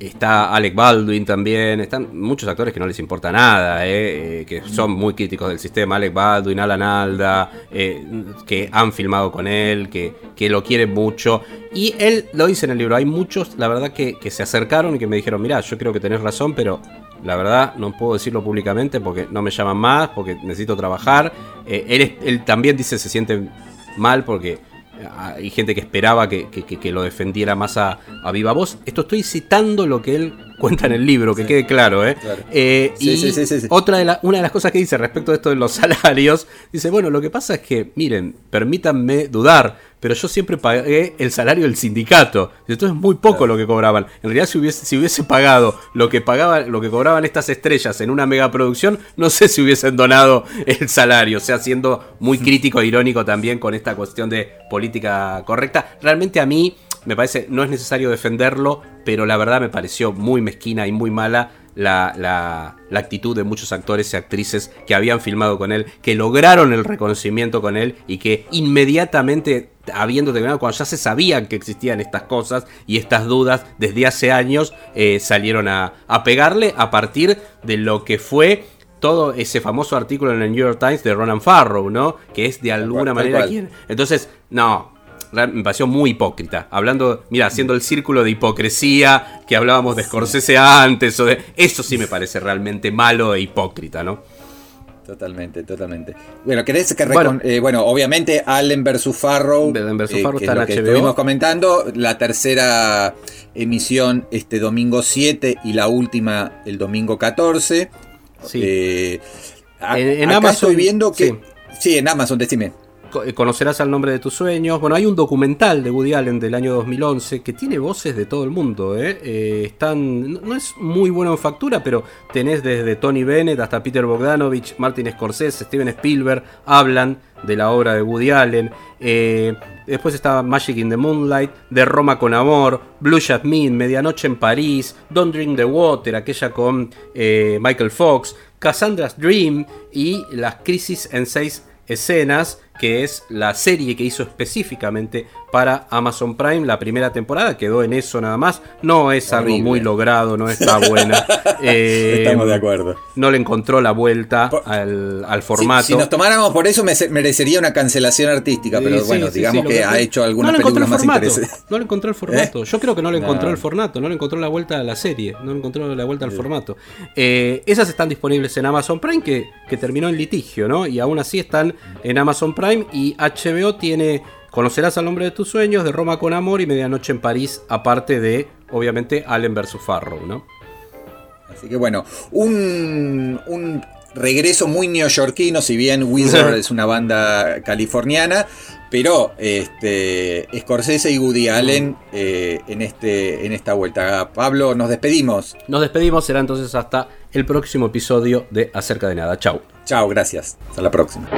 Está Alec Baldwin también, están muchos actores que no les importa nada, eh, eh, que son muy críticos del sistema, Alec Baldwin, Alan Alda, eh, que han filmado con él, que, que lo quieren mucho. Y él lo dice en el libro, hay muchos, la verdad, que, que se acercaron y que me dijeron, mira, yo creo que tenés razón, pero la verdad no puedo decirlo públicamente porque no me llaman más, porque necesito trabajar. Él, él también dice se siente mal porque hay gente que esperaba que, que- lo defendiera más a viva voz. Esto estoy citando lo que él cuenta en el libro, que quede claro, ¿eh? Claro. Eh, Sí, y sí, sí, sí, sí. otra de la- una de las cosas que dice respecto de esto de los salarios, dice, bueno, lo que pasa es que, miren, permítanme dudar, pero yo siempre pagué el salario del sindicato. Entonces es muy poco lo que cobraban. En realidad, si hubiese, si hubiese pagado lo que pagaba, lo que cobraban estas estrellas en una megaproducción, no sé si hubiesen donado el salario. O sea, siendo muy crítico e irónico también con esta cuestión de política correcta. Realmente a mí me parece, no es necesario defenderlo, pero la verdad me pareció muy mezquina y muy mala la, la- la actitud de muchos actores y actrices que habían filmado con él, que lograron el reconocimiento con él y que inmediatamente, habiendo terminado, cuando ya se sabían que existían estas cosas y estas dudas desde hace años, eh, salieron a, a pegarle a partir de lo que fue todo ese famoso artículo en el New York Times de Ronan Farrow, ¿no? Que es de alguna manera quien. Entonces, no. Me pareció muy hipócrita. Hablando, mira, haciendo el círculo de hipocresía que hablábamos de Scorsese antes. O de, eso sí me parece realmente malo e hipócrita, ¿no? Totalmente, totalmente. Bueno, ¿querés que Bueno. eh, bueno, obviamente Allen vs Farrow, Allen vs. eh, Farrow que está es lo que HBO. estuvimos comentando, la tercera emisión este domingo 7 y la última el domingo 14. Sí. Eh, a- En- en acá Amazon, estoy viendo que sí. sí. en Amazon, decime. Eh, Conocerás al nombre de tus sueños. Bueno, hay un documental de Woody Allen del año 2011 que tiene voces de todo el mundo. ¿eh? Eh, están, no- es muy bueno en factura, pero tenés desde Tony Bennett hasta Peter Bogdanovich, Martin Scorsese, Steven Spielberg, hablan de la obra de Woody Allen. Después está Magic in the Moonlight, De Roma con Amor, Blue Jasmine, Medianoche en París, Don't Drink the Water, aquella con Michael Fox, Cassandra's Dream y Las Crisis en seis escenas, que es la serie que hizo específicamente para Amazon Prime. La primera temporada quedó en eso nada más. No es algo muy logrado, no está buena. Eh, Estamos de acuerdo. No le encontró la vuelta al, formato. Si, nos tomáramos por eso, me- merecería una cancelación artística, pero Sí, bueno, sí, digamos que, que ha hecho algunas no películas el más interesantes. No le encontró el formato. Yo creo que no le encontró No. el formato. No le encontró la vuelta a la serie. No le encontró la vuelta al formato. Eh, esas están disponibles en Amazon Prime, que, que terminó en litigio, ¿no? Y aún así están en Amazon Prime. Y HBO tiene Conocerás al nombre de tus sueños, de Roma con amor y Medianoche en París, aparte de, obviamente, Allen vs. Farrow, ¿no? Así que bueno, un, un regreso muy neoyorquino, si bien Wizard es una banda californiana, pero este, Scorsese y Woody Allen eh, en, este, en esta vuelta. Pablo, nos despedimos. Nos despedimos, será entonces hasta el próximo episodio de Acerca de Nada. Chau. Chao, gracias. Hasta la próxima.